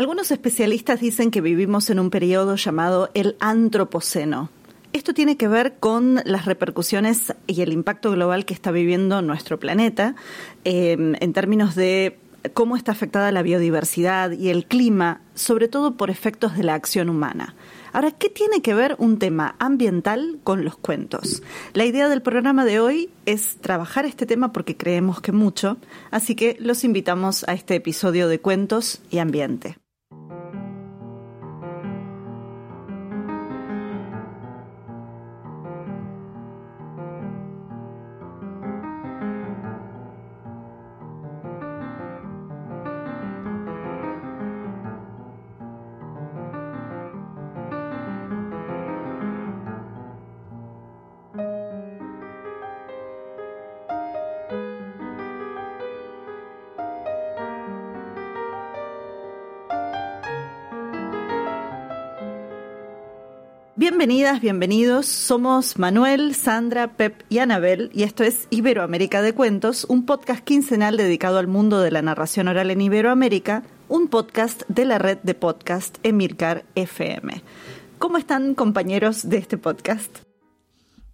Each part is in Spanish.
Algunos especialistas dicen que vivimos en un periodo llamado el antropoceno. Esto tiene que ver con las repercusiones y el impacto global que está viviendo nuestro planeta em, en términos de cómo está afectada la biodiversidad y el clima, sobre todo por efectos de la acción humana. Ahora, ¿qué tiene que ver un tema ambiental con los cuentos? La idea del programa de hoy es trabajar este tema porque creemos que mucho, así que los invitamos a este episodio de Cuentos y Ambiente. Bienvenidas, bienvenidos. Somos Manuel, Sandra, Pep y Anabel y esto es Iberoamérica de Cuentos, un podcast quincenal dedicado al mundo de la narración oral en Iberoamérica, un podcast de la red de podcast Emilcar FM. ¿Cómo están compañeros de este podcast?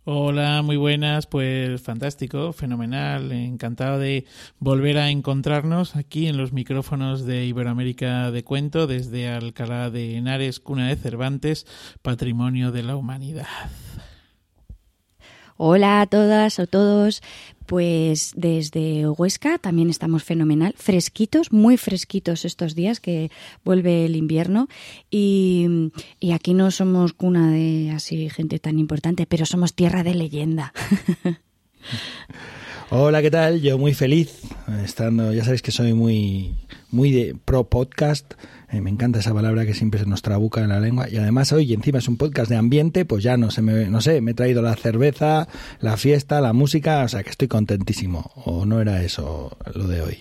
Hola, muy buenas, pues fantástico, fenomenal, encantado de volver a encontrarnos aquí en los micrófonos de Iberoamérica de Cuento desde Alcalá de Henares, cuna de Cervantes, patrimonio de la humanidad. Hola a todas o todos. Pues desde Huesca también estamos fenomenal, fresquitos, muy fresquitos estos días que vuelve el invierno y, y aquí no somos cuna de así gente tan importante, pero somos tierra de leyenda. Hola, ¿qué tal? Yo muy feliz estando, ya sabéis que soy muy muy de pro podcast eh, me encanta esa palabra que siempre se nos trabuca en la lengua. Y además hoy encima es un podcast de ambiente, pues ya no, me, no sé, me he traído la cerveza, la fiesta, la música, o sea que estoy contentísimo. O no era eso lo de hoy.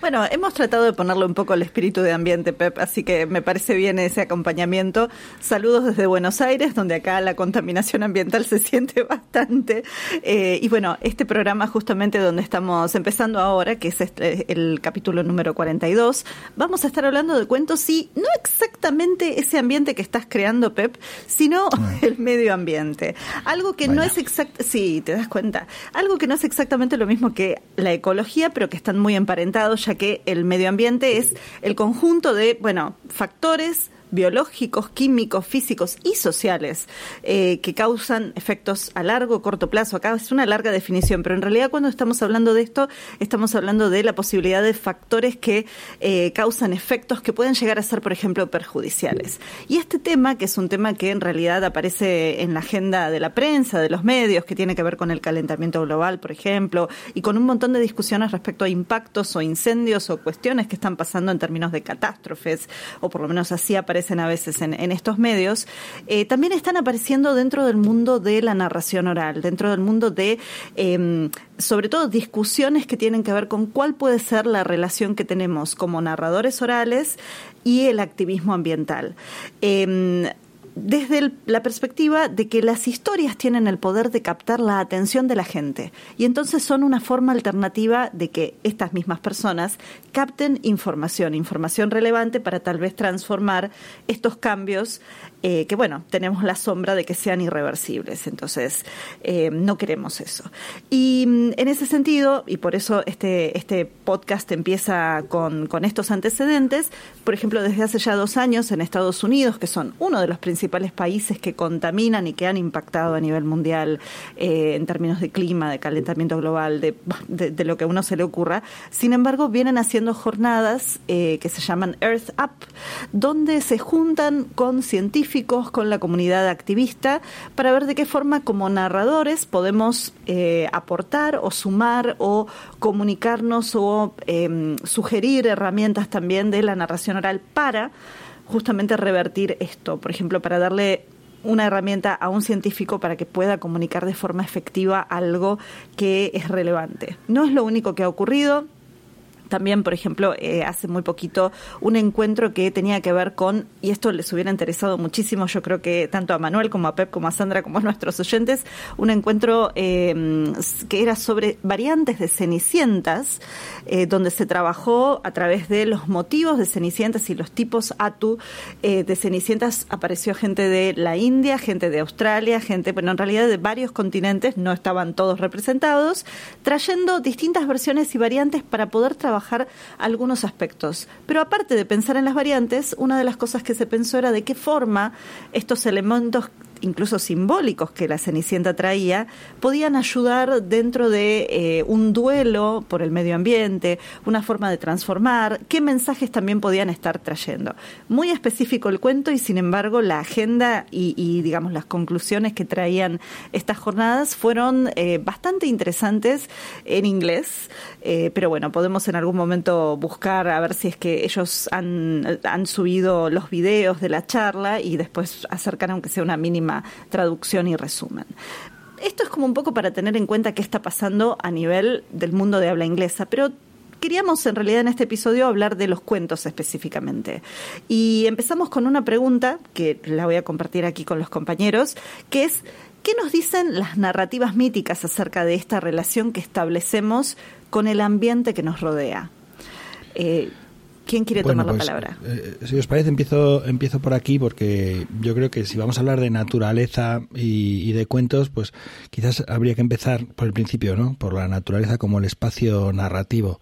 Bueno, hemos tratado de ponerle un poco el espíritu de ambiente, Pep, así que me parece bien ese acompañamiento. Saludos desde Buenos Aires, donde acá la contaminación ambiental se siente bastante. Eh, y bueno, este programa justamente donde estamos empezando ahora, que es este, el capítulo número 42, vamos a estar hablando de cuentos y no exactamente ese ambiente que estás creando, Pep, sino ah. el medio ambiente. Algo que no es exacto, sí, te das cuenta, algo que no es exactamente lo mismo que la ecología, pero que están muy emparentados que el medio ambiente es el conjunto de, bueno, factores biológicos, químicos, físicos y sociales eh, que causan efectos a largo o corto plazo. Acá es una larga definición, pero en realidad cuando estamos hablando de esto, estamos hablando de la posibilidad de factores que eh, causan efectos que pueden llegar a ser, por ejemplo, perjudiciales. Y este tema, que es un tema que en realidad aparece en la agenda de la prensa, de los medios, que tiene que ver con el calentamiento global, por ejemplo, y con un montón de discusiones respecto a impactos o incendios o cuestiones que están pasando en términos de catástrofes, o por lo menos así aparece aparecen a veces en, estos medios, eh, también están apareciendo dentro del mundo de la narración oral, dentro del mundo de, em, sobre todo, discusiones que tienen que ver con cuál puede ser la relación que tenemos como narradores orales y el activismo ambiental. Em, desde la perspectiva de que las historias tienen el poder de captar la atención de la gente. Y entonces son una forma alternativa de que estas mismas personas capten información, información relevante para tal vez transformar estos cambios eh, que bueno, tenemos la sombra de que sean irreversibles, entonces eh, no queremos eso. Y mm, en ese sentido, y por eso este, este podcast empieza con, con estos antecedentes, por ejemplo, desde hace ya dos años en Estados Unidos, que son uno de los principales países que contaminan y que han impactado a nivel mundial eh, en términos de clima, de calentamiento global, de, de, lo que a uno se le ocurra, sin embargo, vienen haciendo jornadas que se llaman Earth Up, donde se juntan con científicos, con la comunidad activista, para ver de qué forma como narradores podemos eh, aportar o sumar o comunicarnos o em, sugerir herramientas también de la narración oral para justamente revertir esto. Por ejemplo, para darle una herramienta a un científico para que pueda comunicar de forma efectiva algo que es relevante. No es lo único que ha ocurrido también, por ejemplo, eh, hace muy poquito un encuentro que tenía que ver con, y esto les hubiera interesado muchísimo, yo creo que tanto a Manuel como a Pep, como a Sandra, como a nuestros oyentes, un encuentro eh, que era sobre variantes de cenicientas, eh, donde se trabajó a través de los motivos de cenicientas y los tipos atu de cenicientas. Apareció gente de la India, gente de Australia, gente, bueno, en realidad de varios continentes, no estaban todos representados, trayendo distintas versiones y variantes para poder trabajar algunos aspectos. Pero aparte de pensar en las variantes, una de las cosas que se pensó era de qué forma estos elementos incluso simbólicos que la Cenicienta traía, podían ayudar dentro de eh, un duelo por el medio ambiente, una forma de transformar, qué mensajes también podían estar trayendo. Muy específico el cuento y sin embargo la agenda y, digamos las conclusiones que traían estas jornadas fueron eh, bastante interesantes en inglés, eh, pero bueno, podemos en algún momento buscar a ver si es que ellos han, han subido los videos de la charla y después acercar aunque sea una mínima traducción y resumen. Esto es como un poco para tener en cuenta qué está pasando a nivel del mundo de habla inglesa, pero queríamos en realidad en este episodio hablar de los cuentos específicamente. Y empezamos con una pregunta que la voy a compartir aquí con los compañeros, que es, ¿qué nos dicen las narrativas míticas acerca de esta relación que establecemos con el ambiente que nos rodea? Eh, ¿Quién quiere tomar la pues, palabra? Eh, si os parece, empiezo, empiezo por aquí porque yo creo que si vamos a hablar de naturaleza y, de cuentos, pues quizás habría que empezar por el principio, ¿no? Por la naturaleza como el espacio narrativo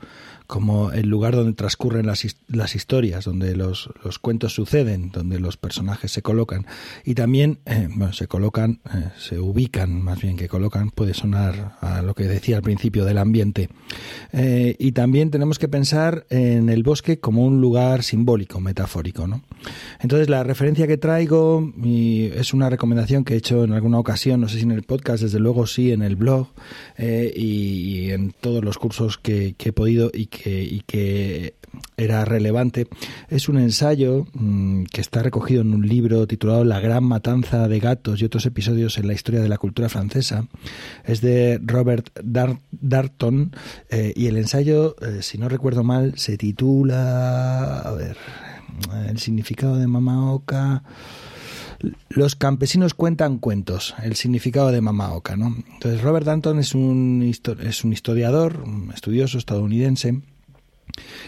como el lugar donde transcurren las, las historias, donde los, los, cuentos suceden, donde los personajes se colocan. Y también, eh, bueno, se colocan, eh, se ubican, más bien que colocan, puede sonar a lo que decía al principio del ambiente. Eh, y también tenemos que pensar en el bosque como un lugar simbólico, metafórico. ¿no? Entonces, la referencia que traigo es una recomendación que he hecho en alguna ocasión, no sé si en el podcast, desde luego sí, en el blog y, en todos los cursos que, que he podido y y que era relevante, es un ensayo mm, que está recogido en un libro titulado La gran matanza de gatos y otros episodios en la historia de la cultura francesa. Es de Robert Darton eh, y el ensayo, eh, si no recuerdo mal, se titula, a ver, el significado de Mamaoka. Los campesinos cuentan cuentos, el significado de Mamaoka, ¿no? Entonces Robert Darton es un, es un historiador, un estudioso estadounidense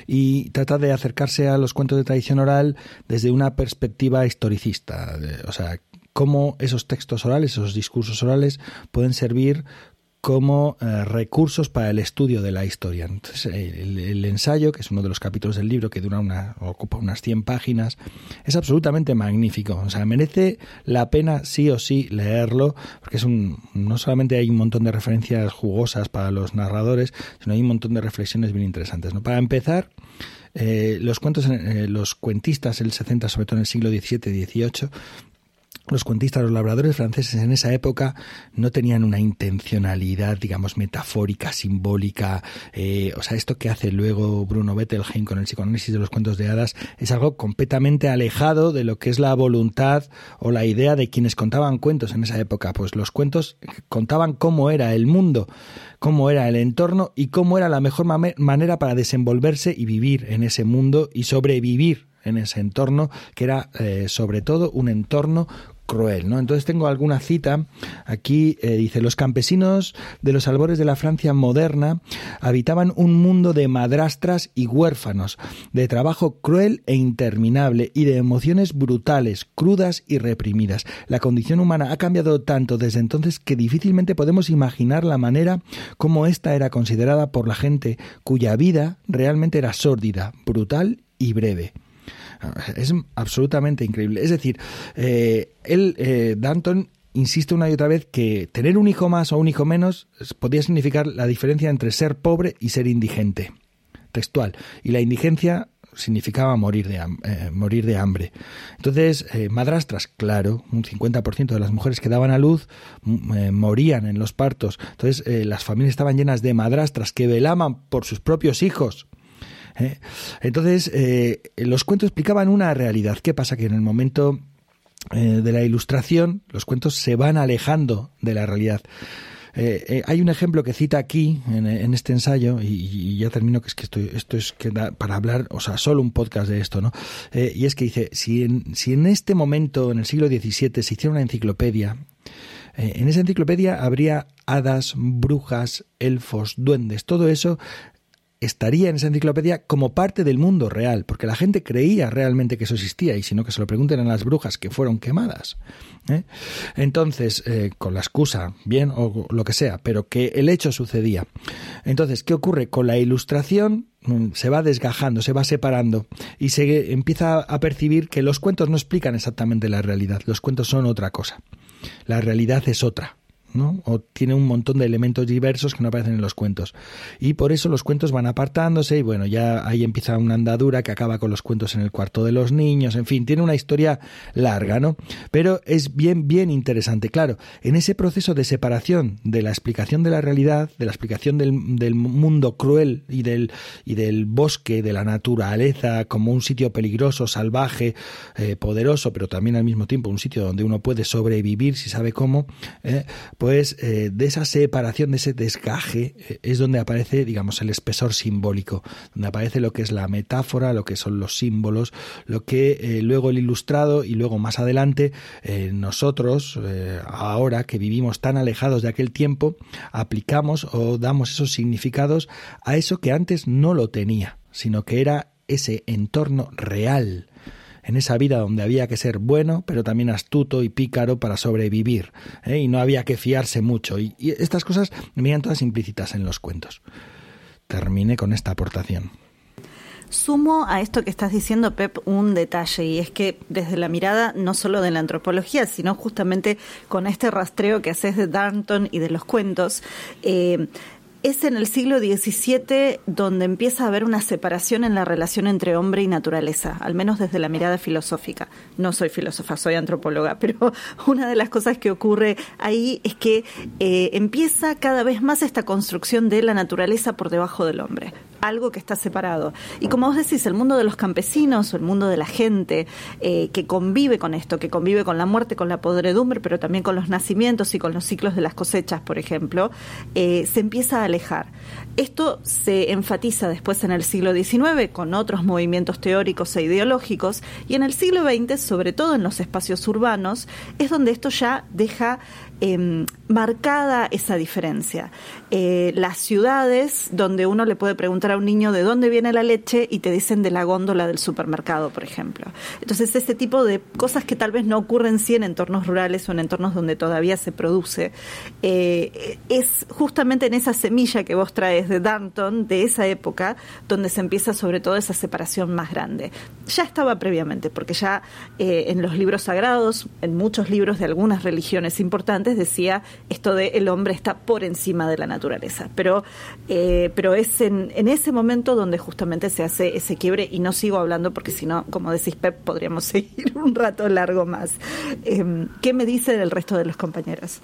y trata de acercarse a los cuentos de tradición oral desde una perspectiva historicista, o sea, cómo esos textos orales, esos discursos orales pueden servir como eh, recursos para el estudio de la historia. Entonces, el, ensayo, que es uno de los capítulos del libro que dura una, ocupa unas 100 páginas, es absolutamente magnífico. O sea, merece la pena sí o sí leerlo, porque es un, no solamente hay un montón de referencias jugosas para los narradores, sino hay un montón de reflexiones bien interesantes. ¿no? Para empezar, eh, los cuentos, eh, los cuentistas, el 60, sobre todo en el siglo XVII XVIII, los cuentistas, los labradores franceses en esa época no tenían una intencionalidad, digamos, metafórica, simbólica. Eh, o sea, esto que hace luego Bruno Bettelheim con el psicoanálisis de los cuentos de hadas es algo completamente alejado de lo que es la voluntad o la idea de quienes contaban cuentos en esa época. Pues los cuentos contaban cómo era el mundo, cómo era el entorno y cómo era la mejor manera para desenvolverse y vivir en ese mundo y sobrevivir en ese entorno, que era eh, sobre todo un entorno cruel, ¿no? Entonces tengo alguna cita aquí eh, dice los campesinos de los albores de la Francia moderna habitaban un mundo de madrastras y huérfanos, de trabajo cruel e interminable y de emociones brutales, crudas y reprimidas. La condición humana ha cambiado tanto desde entonces que difícilmente podemos imaginar la manera como ésta era considerada por la gente cuya vida realmente era sórdida, brutal y breve. Es absolutamente increíble. Es decir, eh, él, eh, Danton, insiste una y otra vez que tener un hijo más o un hijo menos podría significar la diferencia entre ser pobre y ser indigente. Textual. Y la indigencia significaba morir de, eh, morir de hambre. Entonces, madrastras, claro, un 50% de las mujeres que daban a luz morían en los partos. Entonces, las familias estaban llenas de madrastras que velaban por sus propios hijos ¿eh? Entonces, eh, los cuentos explicaban una realidad. ¿Qué pasa? Que en el momento eh, de la ilustración, los cuentos se van alejando de la realidad. Hay un ejemplo que cita aquí en, este ensayo y, ya termino que es que esto, esto es que da para hablar, o sea, solo un podcast de esto, ¿no? y es que dice si en, si en este momento en el siglo XVII se hiciera una enciclopedia en esa enciclopedia habría hadas, brujas, elfos, duendes, todo eso estaría en esa enciclopedia como parte del mundo real, porque la gente creía realmente que eso existía, y si no que se lo pregunten a las brujas que fueron quemadas. ¿eh? Entonces, eh, con la excusa, bien, o lo que sea, pero que el hecho sucedía. Entonces, ¿qué ocurre? Con la ilustración mm, se va desgajando, se va separando y se empieza a percibir que los cuentos no explican exactamente la realidad, los cuentos son otra cosa. La realidad es otra. ¿No? O tiene un montón de elementos diversos que no aparecen en los cuentos. Y por eso los cuentos van apartándose y bueno, ya ahí empieza una andadura que acaba con los cuentos en el cuarto de los niños, en fin, tiene una historia larga, ¿no? Pero es bien, bien interesante. Claro, en ese proceso de separación de la explicación de la realidad, de la explicación del, del mundo cruel y del, y del bosque, de la naturaleza, como un sitio peligroso, salvaje, eh, poderoso, pero también al mismo tiempo un sitio donde uno puede sobrevivir si sabe cómo, eh, pues de esa separación, de ese desgaje, eh, es donde aparece, digamos, el espesor simbólico, donde aparece lo que es la metáfora, lo que son los símbolos, lo que eh, luego el ilustrado y luego más adelante nosotros, ahora que vivimos tan alejados de aquel tiempo, aplicamos o damos esos significados a eso que antes no lo tenía, sino que era ese entorno real en esa vida donde había que ser bueno, pero también astuto y pícaro para sobrevivir, ¿eh? y no había que fiarse mucho. Y, estas cosas venían todas implícitas en los cuentos. Termine con esta aportación. Sumo a esto que estás diciendo, Pep, un detalle, y es que desde la mirada no solo de la antropología, sino justamente con este rastreo que haces de Darnton y de los cuentos, eh, es en el siglo XVII donde empieza a haber una separación en la relación entre hombre y naturaleza, al menos desde la mirada filosófica. No soy filósofa, soy antropóloga, pero una de las cosas que ocurre ahí es que eh, empieza cada vez más esta construcción de la naturaleza por debajo del hombre algo que está separado. Y como vos decís, el mundo de los campesinos o el mundo de la gente eh, que convive con esto, que convive con la muerte, con la podredumbre, pero también con los nacimientos y con los ciclos de las cosechas, por ejemplo, eh, se empieza a alejar. Esto se enfatiza después en el siglo XIX con otros movimientos teóricos e ideológicos y en el siglo XX, sobre todo en los espacios urbanos, es donde esto ya deja Em, marcada esa diferencia. Eh, las ciudades donde uno le puede preguntar a un niño de dónde viene la leche y te dicen de la góndola del supermercado, por ejemplo. Entonces, ese tipo de cosas que tal vez no ocurren sí en entornos rurales o en entornos donde todavía se produce, eh, es justamente en esa semilla que vos traes de Danton, de esa época, donde se empieza sobre todo esa separación más grande. Ya estaba previamente, porque ya eh, en los libros sagrados, en muchos libros de algunas religiones importantes, decía esto de el hombre está por encima de la naturaleza, pero, eh, pero es en, ese momento donde justamente se hace ese quiebre y no sigo hablando porque si no, como decís Pep, podríamos seguir un rato largo más. Em, ¿Qué me dice del resto de los compañeros?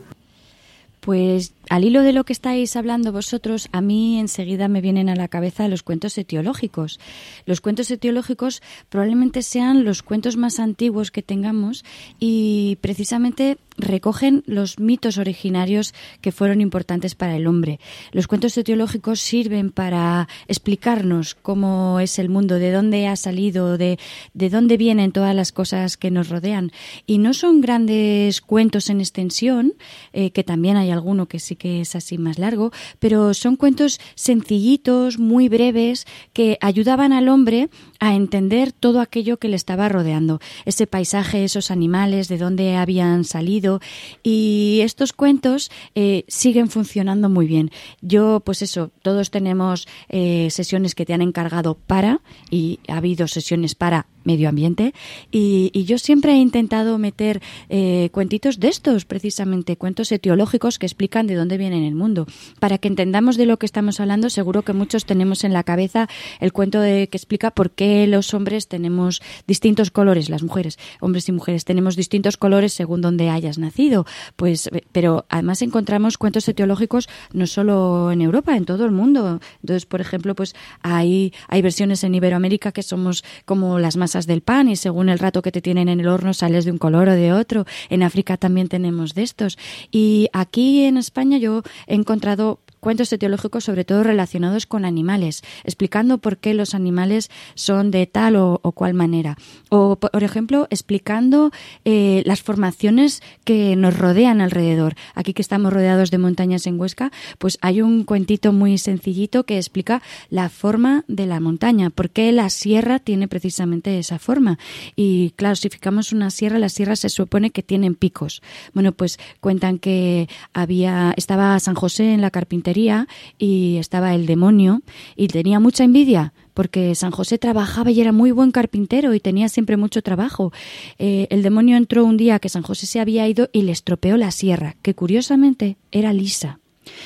Pues al hilo de lo que estáis hablando vosotros, a mí enseguida me vienen a la cabeza los cuentos etiológicos. Los cuentos etiológicos probablemente sean los cuentos más antiguos que tengamos y precisamente recogen los mitos originarios que fueron importantes para el hombre. Los cuentos etiológicos sirven para explicarnos cómo es el mundo, de dónde ha salido, de, de dónde vienen todas las cosas que nos rodean. Y no son grandes cuentos en extensión, eh, que también hay alguno que sí que es así más largo, pero son cuentos sencillitos, muy breves, que ayudaban al hombre a entender todo aquello que le estaba rodeando, ese paisaje, esos animales, de dónde habían salido y estos cuentos eh, siguen funcionando muy bien. Yo, pues eso, todos tenemos eh, sesiones que te han encargado para y ha habido sesiones para medio ambiente y, yo siempre he intentado meter eh, cuentitos de estos, precisamente cuentos etiológicos que explican de dónde viene el mundo. Para que entendamos de lo que estamos hablando, seguro que muchos tenemos en la cabeza el cuento de, que explica por qué los hombres tenemos distintos colores, las mujeres, hombres y mujeres tenemos distintos colores según donde hayas nacido. Pues, eh, pero además encontramos cuentos etiológicos no solo en Europa, en todo el mundo. Entonces, por ejemplo, pues hay, hay versiones en Iberoamérica que somos como las masas del pan y según el rato que te tienen en el horno sales de un color o de otro. En África también tenemos de estos. Y aquí en España yo he encontrado cuentos etiológicos sobre todo relacionados con animales, explicando por qué los animales son de tal o, cual manera. O, por ejemplo, explicando eh, las formaciones que nos rodean alrededor. Aquí que estamos rodeados de montañas en Huesca, pues hay un cuentito muy sencillito que explica la forma de la montaña, por qué la sierra tiene precisamente esa forma. Y claro, si fijamos una sierra, las sierras se supone que tienen picos. Bueno, pues cuentan que había, estaba San José en la carpintería y estaba el demonio y tenía mucha envidia porque San José trabajaba y era muy buen carpintero y tenía siempre mucho trabajo. Eh, el demonio entró un día que San José se había ido y le estropeó la sierra, que curiosamente era lisa.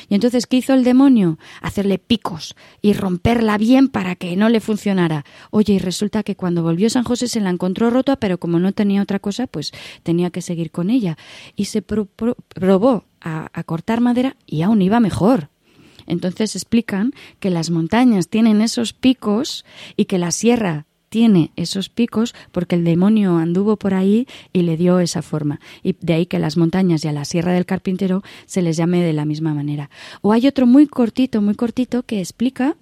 Y entonces, ¿qué hizo el demonio? Hacerle picos y romperla bien para que no le funcionara. Oye, y resulta que cuando volvió San José se la encontró rota, pero como no tenía otra cosa, pues tenía que seguir con ella. Y se probó a cortar madera y aún iba mejor. Entonces explican que las montañas tienen esos picos y que la sierra tiene esos picos porque el demonio anduvo por ahí y le dio esa forma. Y de ahí que las montañas y a la Sierra del Carpintero se les llame de la misma manera. O hay otro muy cortito, muy cortito que explica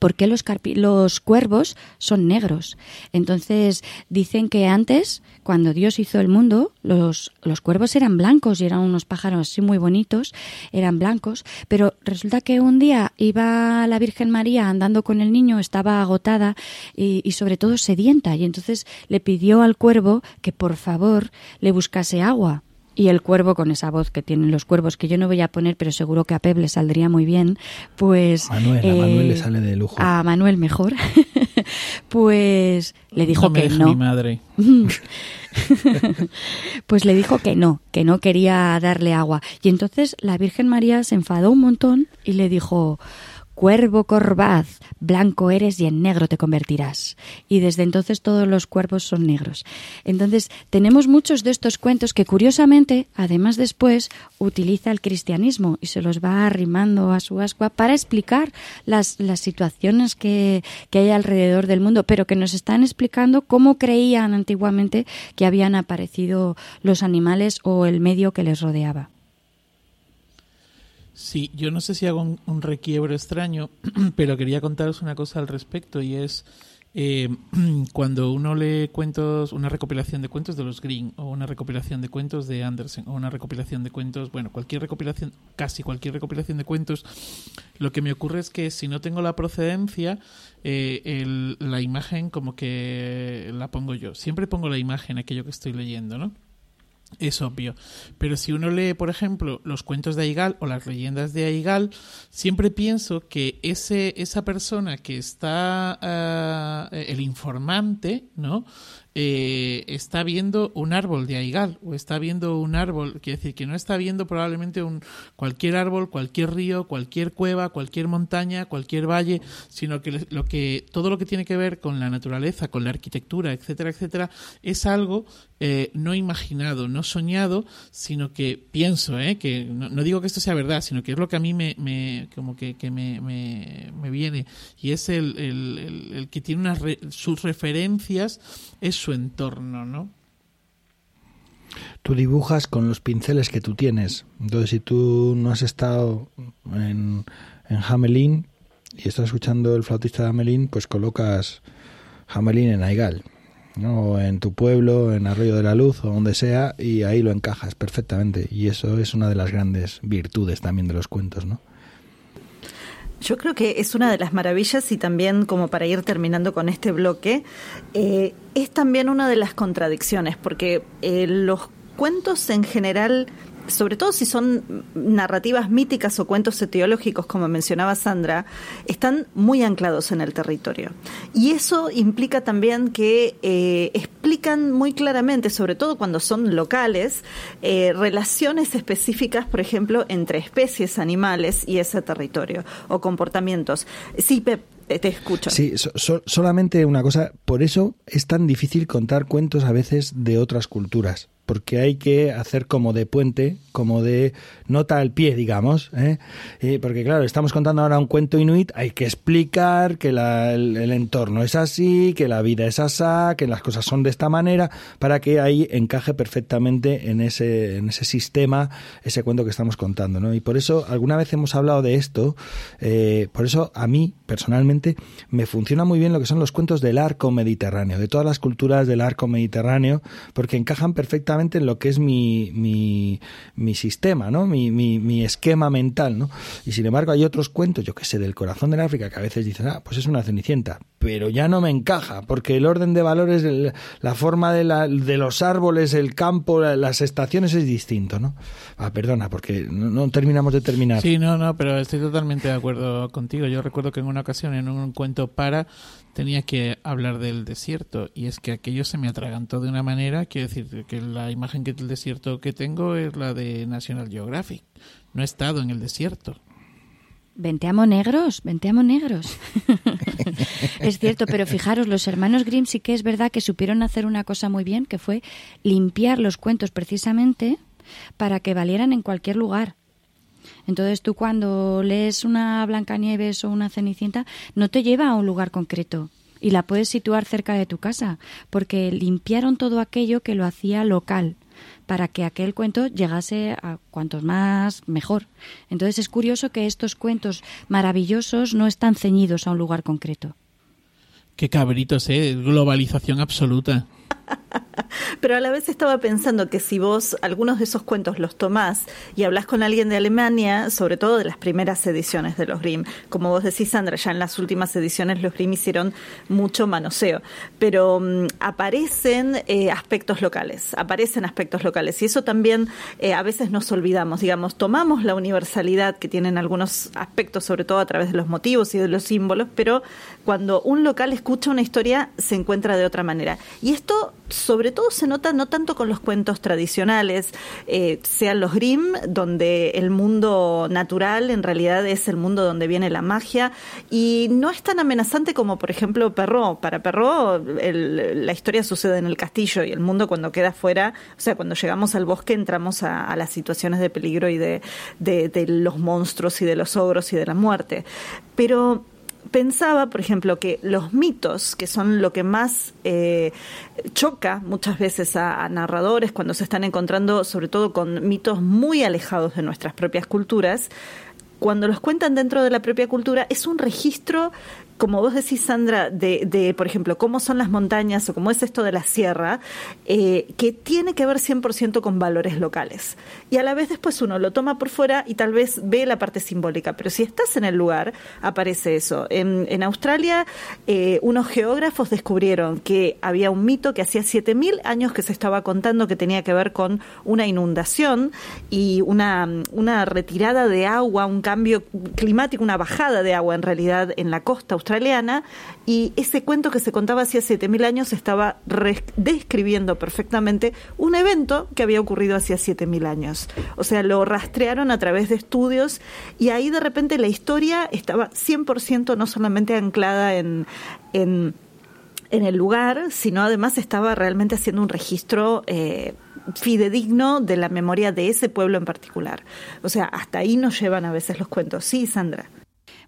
por qué los, los cuervos son negros. Entonces dicen que antes, cuando Dios hizo el mundo, los, los cuervos eran blancos y eran unos pájaros así muy bonitos, eran blancos, pero resulta que un día iba la Virgen María andando con el niño, estaba agotada y, y sobre todo sedienta, y entonces le pidió al cuervo que por favor le buscase agua y el cuervo con esa voz que tienen los cuervos, que yo no voy a poner, pero seguro que a Pep le saldría muy bien, pues... Manuel, a Manuel le eh, sale de lujo. A Manuel mejor. pues le dijo que no. Mi madre. pues le dijo que no, que no quería darle agua. Y entonces la Virgen María se enfadó un montón y le dijo, Cuervo corvaz, blanco eres y en negro te convertirás. Y desde entonces todos los cuervos son negros. Entonces tenemos muchos de estos cuentos que curiosamente, además después, utiliza el cristianismo y se los va arrimando a su ascua para explicar las, las situaciones que, que hay alrededor del mundo, pero que nos están explicando cómo creían antiguamente que habían aparecido los animales o el medio que les rodeaba. Sí, yo no sé si hago un, requiebro extraño, pero quería contaros una cosa al respecto y es eh, cuando uno lee cuentos, una recopilación de cuentos de los Green o una recopilación de cuentos de Andersen o una recopilación de cuentos, bueno, cualquier recopilación, casi cualquier recopilación de cuentos, lo que me ocurre es que si no tengo la procedencia, eh, la imagen como que la pongo yo. Siempre pongo la imagen, aquello que estoy leyendo, ¿no? Es obvio. Pero si uno lee, por ejemplo, los cuentos de Aigal o las leyendas de Aigal, siempre pienso que ese, esa persona que está, ah, el informante, ¿no? Eh, está viendo un árbol de Aigal o está viendo un árbol, quiere decir que no está viendo probablemente un cualquier árbol, cualquier río, cualquier cueva, cualquier montaña, cualquier valle, sino que lo que todo lo que tiene que ver con la naturaleza, con la arquitectura, etcétera, etcétera, es algo eh, no imaginado, no soñado, sino que pienso, eh, que no, digo que esto sea verdad, sino que es lo que a mí me, me como que, que me, me, me, viene y es el, el, el, que tiene unas sus referencias es su entorno, ¿no? Tú dibujas con los pinceles que tú tienes. Entonces, si tú no has estado en, en Hamelin y estás escuchando el flautista de Hamelin, pues colocas Hamelin en Aigal ¿no? en tu pueblo, en Arroyo de la Luz o donde sea, y ahí lo encajas perfectamente. Y eso es una de las grandes virtudes también de los cuentos, ¿no? Yo creo que es una de las maravillas y también como para ir terminando con este bloque, eh, es también una de las contradicciones, porque eh, los cuentos en general sobre todo si son narrativas míticas o cuentos etiológicos, como mencionaba Sandra, están muy anclados en el territorio. Y eso implica también que eh, explican muy claramente, sobre todo cuando son locales, eh, relaciones específicas, por ejemplo, entre especies animales y ese territorio, o comportamientos. Sí, Pep, te escucho. Sí, solamente una cosa, por eso es tan difícil contar cuentos a veces de otras culturas porque hay que hacer como de puente, como de nota al pie, digamos. ¿eh? porque claro, estamos contando ahora un cuento inuit, hay que explicar que el, entorno es así, que la vida es asá, que las cosas son de esta manera, para que ahí encaje perfectamente en ese, en ese sistema ese cuento que estamos contando. ¿no? Y por eso alguna vez hemos hablado de esto, eh, por eso a mí personalmente me funciona muy bien lo que son los cuentos del arco mediterráneo, de todas las culturas del arco mediterráneo, porque encajan perfectamente en lo que es mi, mi, sistema, ¿no? Mi, mi, esquema mental, ¿no? Y sin embargo hay otros cuentos, yo que sé, del corazón del África, que a veces dicen, ah, pues es una cenicienta, pero ya no me encaja, porque el orden de valores, la forma de, la, de los árboles, el campo, las estaciones es distinto, ¿no? Ah, perdona, porque no, terminamos de terminar. Sí, no, no, pero estoy totalmente de acuerdo contigo. Yo recuerdo que en una ocasión, en un cuento para, tenía que hablar del desierto y es que aquello se me atragantó de una manera, quiero decir que la imagen que del desierto que tengo es la de National Geographic. No he estado en el desierto. Venteamo negros, venteamo negros. es cierto, pero fijaros, los hermanos Grimm sí que es verdad que supieron hacer una cosa muy bien, que fue limpiar los cuentos precisamente para que valieran en cualquier lugar. Entonces tú cuando lees una Blancanieves o una Cenicienta no te lleva a un lugar concreto y la puedes situar cerca de tu casa porque limpiaron todo aquello que lo hacía local para que aquel cuento llegase a cuantos más mejor. Entonces es curioso que estos cuentos maravillosos no están ceñidos a un lugar concreto. Qué cabritos, ¿eh? Globalización absoluta. Pero a la vez estaba pensando que si vos algunos de esos cuentos los tomás y hablas con alguien de Alemania, sobre todo de las primeras ediciones de los Grimm, como vos decís, Sandra, ya en las últimas ediciones los Grimm hicieron mucho manoseo, pero mm, aparecen eh, aspectos locales, aparecen aspectos locales y eso también eh, a veces nos olvidamos, digamos, tomamos la universalidad que tienen algunos aspectos, sobre todo a través de los motivos y de los símbolos, pero cuando un local escucha una historia se encuentra de otra manera. Y esto sobre todo se nota no tanto con los cuentos tradicionales, eh, sean los Grimm, donde el mundo natural en realidad es el mundo donde viene la magia y no es tan amenazante como por ejemplo Perrault. Para Perrault la historia sucede en el castillo y el mundo cuando queda fuera, o sea, cuando llegamos al bosque entramos a, las situaciones de peligro y de, de los monstruos y de los ogros y de la muerte. Pero pensaba, por ejemplo, que los mitos, que son lo que más eh, choca muchas veces a, narradores cuando se están encontrando, sobre todo con mitos muy alejados de nuestras propias culturas, cuando los cuentan dentro de la propia cultura, es un registro como vos decís, Sandra, de, de, por ejemplo, cómo son las montañas o cómo es esto de la sierra, eh, que tiene que ver 100% con valores locales. Y a la vez después uno lo toma por fuera y tal vez ve la parte simbólica, pero si estás en el lugar, aparece eso. En, Australia, eh, unos geógrafos descubrieron que había un mito que hacía 7.000 años que se estaba contando que tenía que ver con una inundación y una, una retirada de agua, un cambio climático, una bajada de agua en realidad en la costa australiana y ese cuento que se contaba hacía 7.000 años estaba describiendo perfectamente un evento que había ocurrido hacía 7.000 años. O sea, lo rastrearon a través de estudios y ahí de repente la historia estaba 100% no solamente anclada en, en, el lugar, sino además estaba realmente haciendo un registro eh, fidedigno de la memoria de ese pueblo en particular. O sea, hasta ahí nos llevan a veces los cuentos. Sí, Sandra.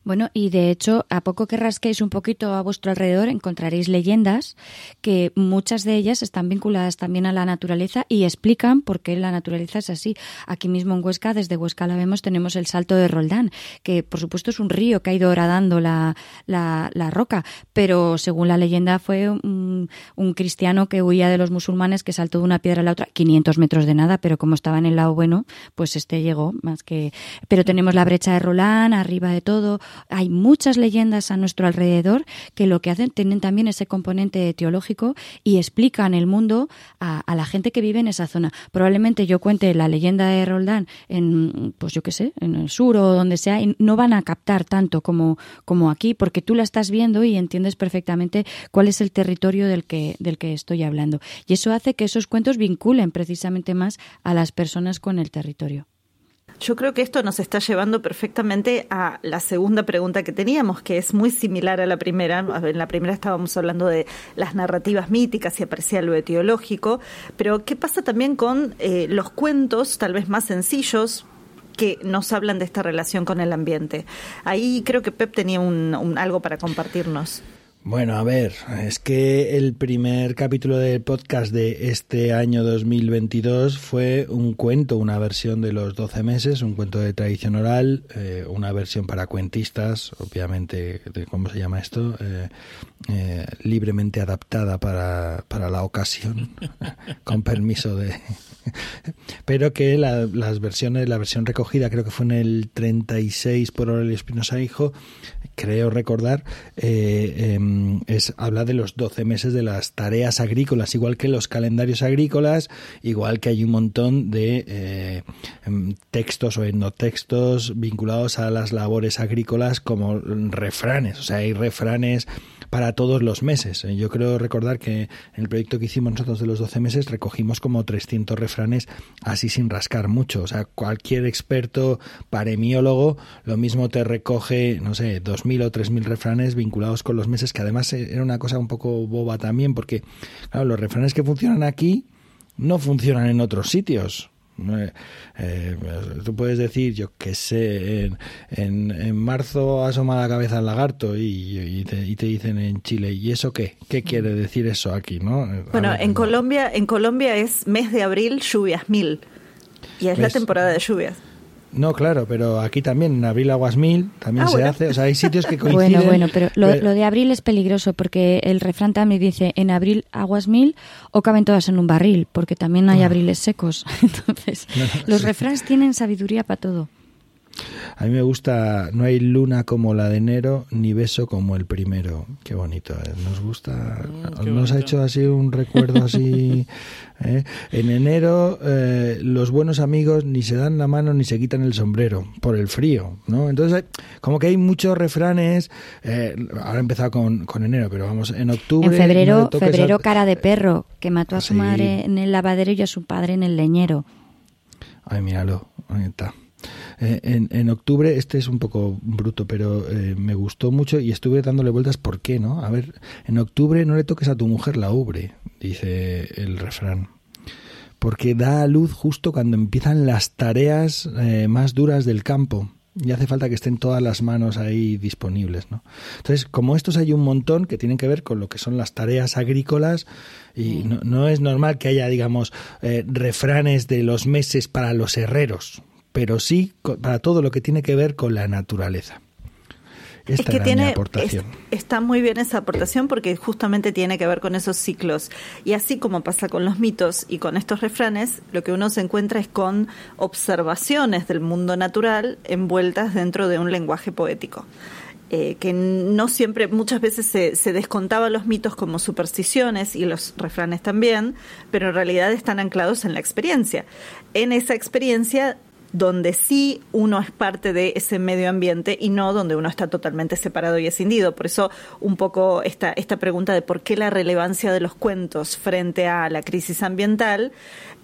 Bueno, y de hecho, a poco que rasquéis un poquito a vuestro alrededor, encontraréis leyendas que muchas de ellas están vinculadas también a la naturaleza y explican por qué la naturaleza es así. Aquí mismo en Huesca, desde Huesca la vemos, tenemos el Salto de Roldán, que por supuesto es un río que ha ido horadando la, la, roca, pero según la leyenda fue un, un, cristiano que huía de los musulmanes que saltó de una piedra a la otra, 500 metros de nada, pero como estaba en el lado bueno, pues este llegó más que... Pero tenemos la brecha de Roldán, arriba de todo, hay muchas leyendas a nuestro alrededor que lo que hacen tienen también ese componente teológico y explican el mundo a, la gente que vive en esa zona. Probablemente yo cuente la leyenda de Roldán en, pues yo qué sé, en el sur o donde sea, y no van a captar tanto como, como aquí, porque tú la estás viendo y entiendes perfectamente cuál es el territorio del que, del que estoy hablando. Y eso hace que esos cuentos vinculen precisamente más a las personas con el territorio. Yo creo que esto nos está llevando perfectamente a la segunda pregunta que teníamos, que es muy similar a la primera. En la primera estábamos hablando de las narrativas míticas y aparecía lo etiológico, pero ¿qué pasa también con eh, los cuentos, tal vez más sencillos, que nos hablan de esta relación con el ambiente? Ahí creo que Pep tenía un, algo para compartirnos. Bueno, a ver, es que el primer capítulo del podcast de este año 2022 fue un cuento, una versión de los 12 meses, un cuento de tradición oral, eh, una versión para cuentistas, obviamente, de, ¿cómo se llama esto? Eh, eh, libremente adaptada para, para la ocasión, con permiso de... Pero que las versiones, la versión recogida creo que fue en el 36 por Aurelio Espinosa Hijo, creo recordar, eh, em, es habla de los 12 meses de las tareas agrícolas, igual que los calendarios agrícolas, igual que hay un montón de eh, em, textos o etnotextos vinculados a las labores agrícolas como refranes, o sea, hay refranes para todos los meses. Eh, yo creo recordar que en el proyecto que hicimos nosotros de los 12 meses recogimos como 300 refranes así sin rascar mucho. O sea, cualquier experto paremiólogo lo mismo te recoge, no sé, 2.000 o 3.000 refranes vinculados con los meses, que además era una cosa un poco boba también, porque claro, los refranes que funcionan aquí no funcionan en otros sitios. Eh, tú puedes decir, yo que sé, en, en, marzo asoma la cabeza el lagarto y, te, y, te, dicen en Chile, ¿y eso qué? ¿Qué quiere decir eso aquí? ¿no? Bueno, en Colombia, en Colombia es mes de abril, lluvias mil. Y es la temporada de lluvias. No, claro, pero aquí también, en abril aguas mil, también ah, se hace. O sea, hay sitios que coinciden. Bueno, bueno, pero lo, de abril es peligroso porque el refrán también dice en abril aguas mil o caben todas en un barril, porque también hay ah. abriles secos. Entonces, los refranes tienen sabiduría para todo. A mí me gusta, no hay luna como la de enero, ni beso como el primero. Qué bonito, ¿eh? nos gusta, mm, nos ha hecho así un recuerdo así. ¿eh? En enero eh, los buenos amigos ni se dan la mano ni se quitan el sombrero por el frío, ¿no? Entonces, como que hay muchos refranes, ahora he empezado con, con, enero, pero vamos, en octubre... En febrero, febrero cara de perro, que mató a su madre en el lavadero y a su padre en el leñero. Ay, míralo, ahí está. Eh, en, en, octubre, este es un poco bruto, pero eh, me gustó mucho y estuve dándole vueltas por qué, ¿no? A ver, en octubre no le toques a tu mujer la ubre, dice el refrán. Porque da a luz justo cuando empiezan las tareas eh, más duras del campo y hace falta que estén todas las manos ahí disponibles, ¿no? Entonces, como estos hay un montón que tienen que ver con lo que son las tareas agrícolas y no, no es normal que haya, digamos, refranes de los meses para los herreros, pero sí para todo lo que tiene que ver con la naturaleza. Esta es que tiene, aportación. está muy bien esa aportación porque justamente tiene que ver con esos ciclos. Y así como pasa con los mitos y con estos refranes, lo que uno se encuentra es con observaciones del mundo natural envueltas dentro de un lenguaje poético. Eh, que no siempre, muchas veces se, se descontaban los mitos como supersticiones y los refranes también, pero en realidad están anclados en la experiencia. En esa experiencia donde sí uno es parte de ese medio ambiente y no donde uno está totalmente separado y escindido. Por eso un poco esta, esta pregunta de por qué la relevancia de los cuentos frente a la crisis ambiental,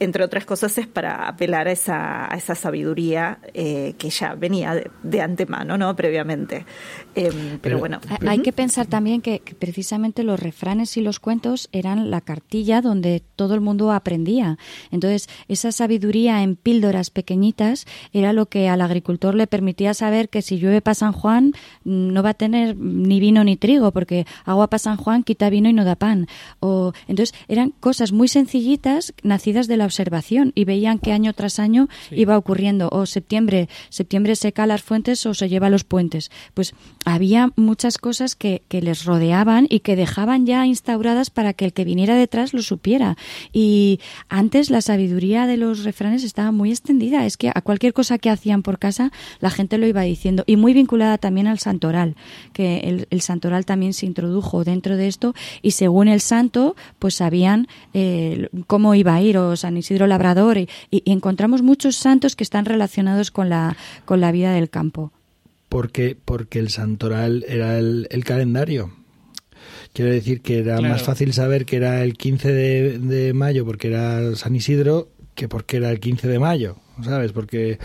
entre otras cosas, es para apelar a esa, a esa sabiduría eh, que ya venía de, antemano, ¿no? Previamente. Em, pero, bueno. Hay que pensar también que, precisamente los refranes y los cuentos eran la cartilla donde todo el mundo aprendía. Entonces, esa sabiduría en píldoras pequeñitas era lo que al agricultor le permitía saber que si llueve para San Juan mm, no va a tener ni vino ni trigo, porque agua para San Juan quita vino y no da pan. O, entonces, eran cosas muy sencillitas nacidas de la observación y veían que año tras año iba ocurriendo. O septiembre, septiembre seca las fuentes o se lleva los puentes. Pues había muchas cosas que, que les rodeaban y que dejaban ya instauradas para que el que viniera detrás lo supiera. Y antes la sabiduría de los refranes estaba muy extendida. Es que cualquier cosa que hacían por casa, la gente lo iba diciendo. Y muy vinculada también al santoral, que el, santoral también se introdujo dentro de esto y según el santo, pues sabían eh, cómo iba a ir, o San Isidro Labrador, y, encontramos muchos santos que están relacionados con la, con la vida del campo. Porque, porque el santoral era el, calendario. Quiero decir que era más fácil saber que era el 15 de, de, mayo porque era San Isidro que porque era el 15 de mayo. ¿Sabes? Porque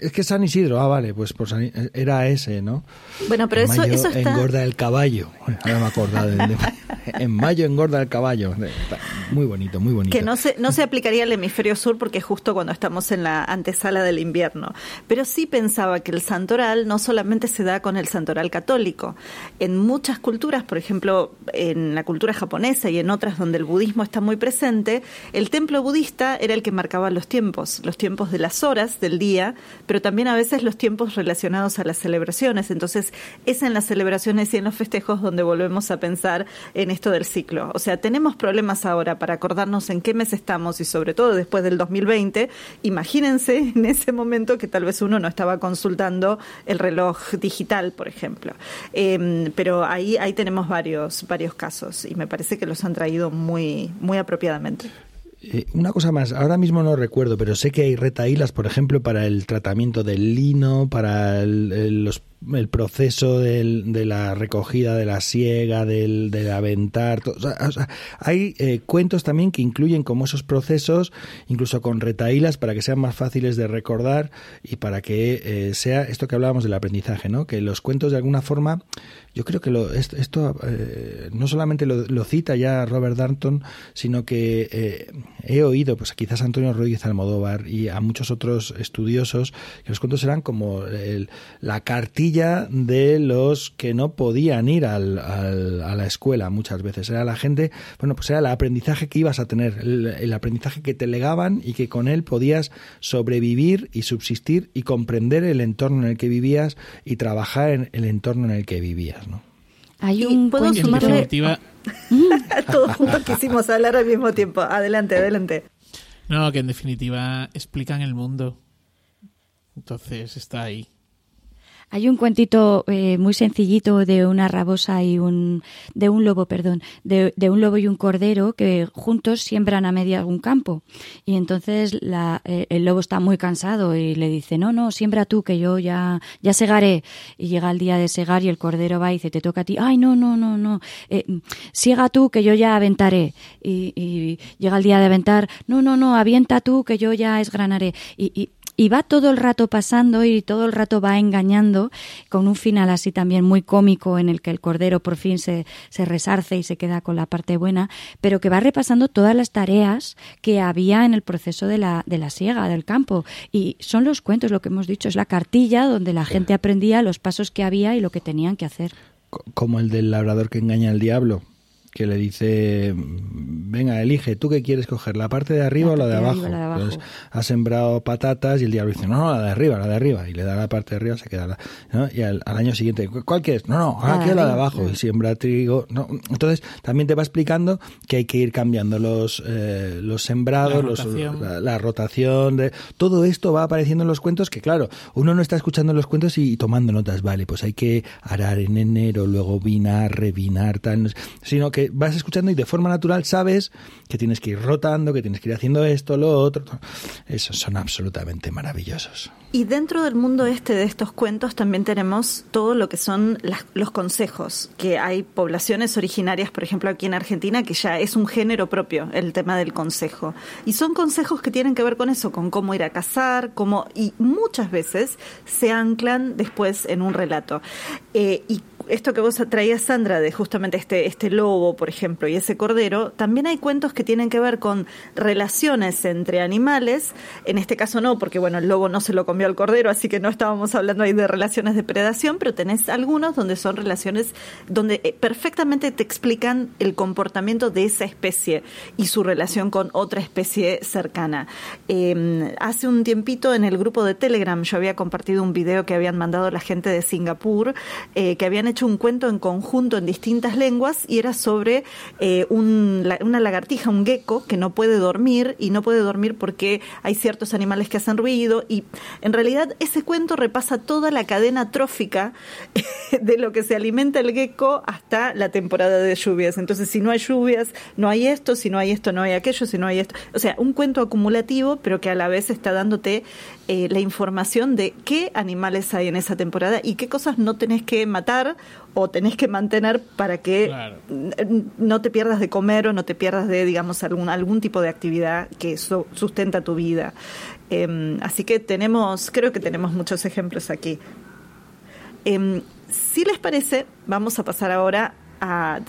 es que San Isidro, ah, vale, pues por era ese, ¿no? Bueno, pero eso, eso está... engorda el caballo. Ahora me acuerdo de, en mayo engorda el caballo. Muy bonito, muy bonito. Que no se, no se aplicaría al hemisferio sur porque es justo cuando estamos en la antesala del invierno. Pero sí pensaba que el santoral no solamente se da con el santoral católico. En muchas culturas, por ejemplo, en la cultura japonesa y en otras donde el budismo está muy presente, el templo budista era el que marcaba los tiempos, los tiempos de las horas del día, pero también a veces los tiempos relacionados a las celebraciones. Entonces, es en las celebraciones y en los festejos donde volvemos a pensar en esto del ciclo. O sea, tenemos problemas ahora para acordarnos en qué mes estamos y sobre todo después del 2020. Imagínense en ese momento que tal vez uno no estaba consultando el reloj digital, por ejemplo. Em, pero ahí, ahí tenemos varios, varios casos y me parece que los han traído muy, muy apropiadamente. Eh, una cosa más, ahora mismo no recuerdo, pero sé que hay retaílas, por ejemplo, para el tratamiento del lino, para el, los el proceso del, de la recogida de la siega, del, del aventar. hay eh, cuentos también que incluyen como esos procesos, incluso con retaílas, para que sean más fáciles de recordar y para que eh, sea esto que hablábamos del aprendizaje, ¿no? Que los cuentos de alguna forma, yo creo que lo, esto, eh, no solamente lo, cita ya Robert Darnton, sino que he oído, pues quizás Antonio Rodríguez Almodóvar y a muchos otros estudiosos, que los cuentos eran como la cartilla de los que no podían ir al, a la escuela muchas veces. Era la gente, bueno, pues era el aprendizaje que ibas a tener, el, aprendizaje que te legaban y que con él podías sobrevivir y subsistir y comprender el entorno en el que vivías y trabajar en el entorno en el que vivías, ¿no? Hay un ¿Puedo en definitiva... Todos juntos quisimos hablar al mismo tiempo. Adelante, adelante. No, que en definitiva explican el mundo. Entonces está ahí. Hay un cuentito eh, muy sencillito de una rabosa y un de un lobo, perdón, de, un lobo y un cordero que juntos siembran a media un campo. Y entonces la, eh, el lobo está muy cansado y le dice no no siembra tú que yo ya ya segaré y llega el día de segar y el cordero va y dice te toca a ti ay no no no no eh, siega tú que yo ya aventaré y, y, llega el día de aventar no no no avienta tú que yo ya esgranaré y, y y va todo el rato pasando y todo el rato va engañando con un final así también muy cómico en el que el cordero por fin se, se resarce y se queda con la parte buena, pero que va repasando todas las tareas que había en el proceso de la, de la siega, del campo. Y son los cuentos, lo que hemos dicho, es la cartilla donde la gente aprendía los pasos que había y lo que tenían que hacer. Como el del labrador que engaña al diablo que le dice, venga, elige, ¿tú qué quieres coger? ¿La parte de arriba o la de, abajo? Entonces, ha sembrado patatas y el diablo dice, no, no, la de arriba, la de arriba. Y le da la parte de arriba, se queda la... ¿no? Y al, año siguiente, ¿cuál quieres? No, no, ahora quiero la de abajo. Y siembra trigo. ¿no? Entonces, también te va explicando que hay que ir cambiando los, eh, los sembrados, la rotación, la, rotación de... todo esto va apareciendo en los cuentos que, claro, uno no está escuchando los cuentos y, tomando notas, vale, pues hay que arar en enero, luego vinar, revinar, tal, sino que vas escuchando y de forma natural sabes que tienes que ir rotando, que tienes que ir haciendo esto, lo otro. Esos son absolutamente maravillosos. Y dentro del mundo este de estos cuentos también tenemos todo lo que son los consejos, que hay poblaciones originarias, por ejemplo, aquí en Argentina, que ya es un género propio el tema del consejo. Y son consejos que tienen que ver con eso, con cómo ir a cazar, cómo, y muchas veces se anclan después en un relato. Eh, y esto que vos traías, Sandra, de justamente este, este lobo, por ejemplo, y ese cordero, también hay cuentos que tienen que ver con relaciones entre animales. En este caso no, porque bueno, el lobo no se lo comió al cordero, así que no estábamos hablando ahí de relaciones de predación, pero tenés algunos donde son relaciones donde eh, perfectamente te explican el comportamiento de esa especie y su relación con otra especie cercana. Em, hace un tiempito en el grupo de Telegram yo había compartido un video que habían mandado la gente de Singapur, eh, que habían hecho un cuento en conjunto en distintas lenguas y era sobre eh, una lagartija, un gecko, que no puede dormir y no puede dormir porque hay ciertos animales que hacen ruido y en realidad ese cuento repasa toda la cadena trófica de lo que se alimenta el gecko hasta la temporada de lluvias. Entonces, si no hay lluvias, no hay esto, si no hay esto, no hay aquello, si no hay esto. O sea, un cuento acumulativo, pero que a la vez está dándote eh, la información de qué animales hay en esa temporada y qué cosas no tenés que matar o tenés que mantener para que no te pierdas de comer o no te pierdas de, digamos, algún, algún tipo de actividad que sustenta tu vida. Em, así que tenemos, creo que tenemos muchos ejemplos aquí. Em, si les parece, vamos a pasar ahora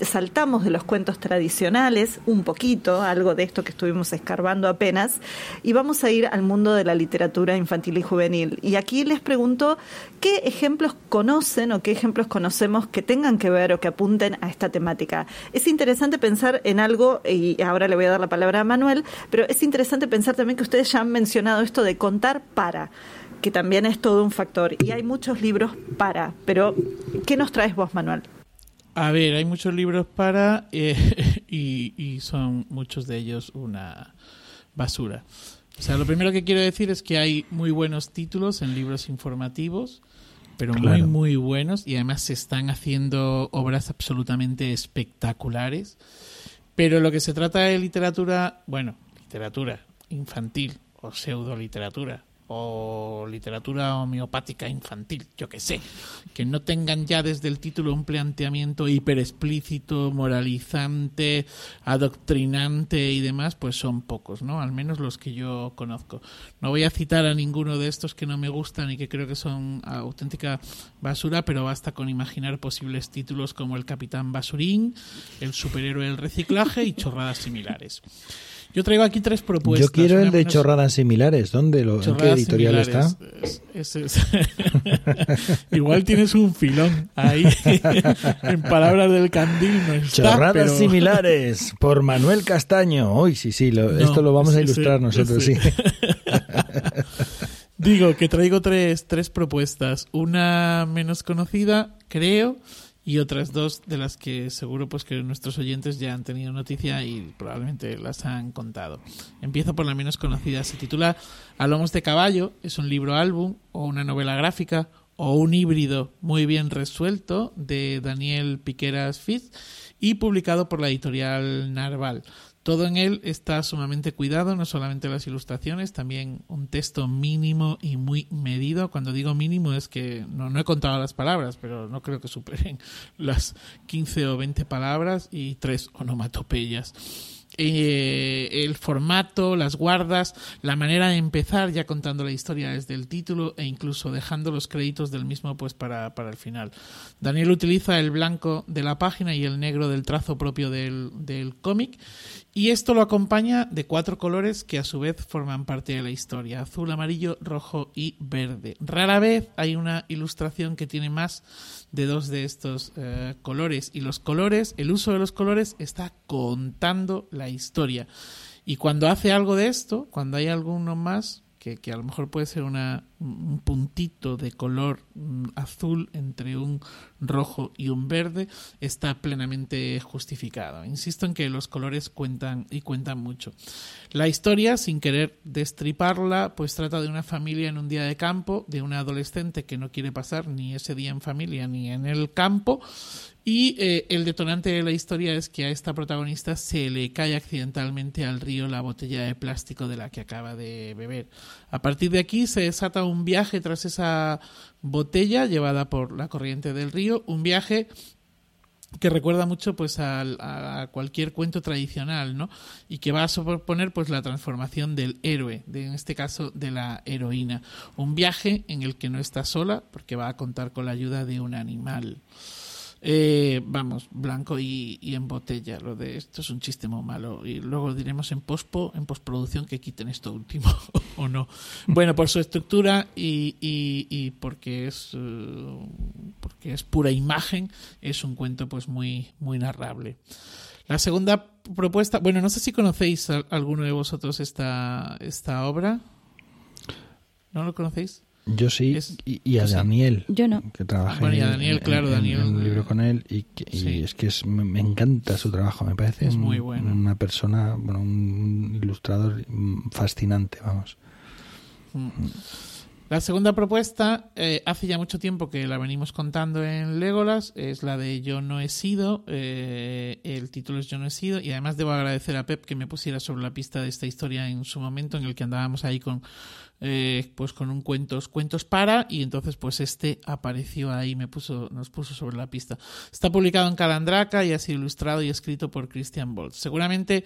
saltamos de los cuentos tradicionales un poquito, algo de esto que estuvimos escarbando apenas, y vamos a ir al mundo de la literatura infantil y juvenil. Y aquí les pregunto qué ejemplos conocen o qué ejemplos conocemos que tengan que ver o que apunten a esta temática. Es interesante pensar en algo, y ahora le voy a dar la palabra a Manuel, pero es interesante pensar también que ustedes ya han mencionado esto de contar para que también es todo un factor. Y hay muchos libros para, pero ¿qué nos traes vos, Manuel? A ver, hay muchos libros para eh, y, son muchos de ellos una basura. O sea, lo primero que quiero decir es que hay muy buenos títulos en libros informativos, pero muy, muy buenos y además se están haciendo obras absolutamente espectaculares. Pero lo que se trata de literatura, bueno, literatura infantil o pseudo literatura, o literatura homeopática infantil, yo que sé, que no tengan ya desde el título un planteamiento hiper explícito, moralizante, adoctrinante y demás, pues son pocos, ¿no? Al menos los que yo conozco. No voy a citar a ninguno de estos que no me gustan y que creo que son auténtica basura, pero basta con imaginar posibles títulos como El Capitán Basurín, El Superhéroe del Reciclaje y chorradas similares. Yo traigo aquí tres propuestas. Yo quiero el de chorradas similares. ¿Dónde lo, ¿En qué editorial está? Igual tienes un filón ahí. en palabras del candil no está, Chorradas similares por Manuel Castaño. Hoy sí, sí. esto lo vamos a ilustrar nosotros, sí. Digo que traigo tres, tres propuestas. Una menos conocida, creo, y otras dos de las que seguro pues que nuestros oyentes ya han tenido noticia y probablemente las han contado. Empiezo por la menos conocida, se titula A lomos de caballo, es un libro álbum o una novela gráfica o un híbrido muy bien resuelto de Daniel Piqueras Fiz y publicado por la editorial Narval. Todo en él está sumamente cuidado, no solamente las ilustraciones, también un texto mínimo y muy medido. Cuando digo mínimo es que no, he contado las palabras, pero no creo que superen las 15 o 20 palabras y tres onomatopeyas. Eh, el formato, las guardas, la manera de empezar ya contando la historia desde el título e incluso dejando los créditos del mismo pues para, para el final. Daniel utiliza el blanco de la página y el negro del trazo propio del, del cómic y esto lo acompaña de cuatro colores que a su vez forman parte de la historia, azul, amarillo, rojo y verde. Rara vez hay una ilustración que tiene más de dos de estos eh, colores y los colores, el uso de los colores está contando la historia. Y cuando hace algo de esto, cuando hay alguno más, que, a lo mejor puede ser una, un puntito de color mm, azul entre un rojo y un verde, está plenamente justificado. Insisto en que los colores cuentan y cuentan mucho. La historia, sin querer destriparla, pues trata de una familia en un día de campo, de una adolescente que no quiere pasar ni ese día en familia ni en el campo y eh, el detonante de la historia es que a esta protagonista se le cae accidentalmente al río la botella de plástico de la que acaba de beber. A partir de aquí se desata un viaje tras esa botella llevada por la corriente del río, un viaje que recuerda mucho pues a, cualquier cuento tradicional, ¿no? Y que va a suponer pues la transformación del héroe, de, en este caso de la heroína. Un viaje en el que no está sola porque va a contar con la ayuda de un animal. Eh, vamos, blanco y, en botella. Lo de esto es un chiste muy malo. Y luego diremos en pospo, en postproducción que quiten esto último o no. Bueno, por su estructura y, y, porque es eh, porque es pura imagen, es un cuento pues muy, muy narrable. La segunda propuesta, bueno, no sé si conocéis alguno de vosotros esta, esta obra. ¿No lo conocéis? Yo sí, y, a Daniel, Yo no. que trabajé Bueno, y a Daniel, en, claro, en- Daniel. en un libro con él y, que- y Sí. es que es, me, me encanta su trabajo, me parece Es un- muy bueno. una persona, bueno, un ilustrador fascinante, vamos. Mm. La segunda propuesta, eh, hace ya mucho tiempo que la venimos contando en Legolas, es la de Yo no he sido, eh, el título es Yo no he sido, y además debo agradecer a Pep que me pusiera sobre la pista de esta historia en su momento en el que andábamos ahí con eh, pues con un cuentos cuentos para y entonces pues este apareció ahí me puso nos puso sobre la pista. Está publicado en Calandraca y ha sido ilustrado y escrito por Christian Bolt seguramente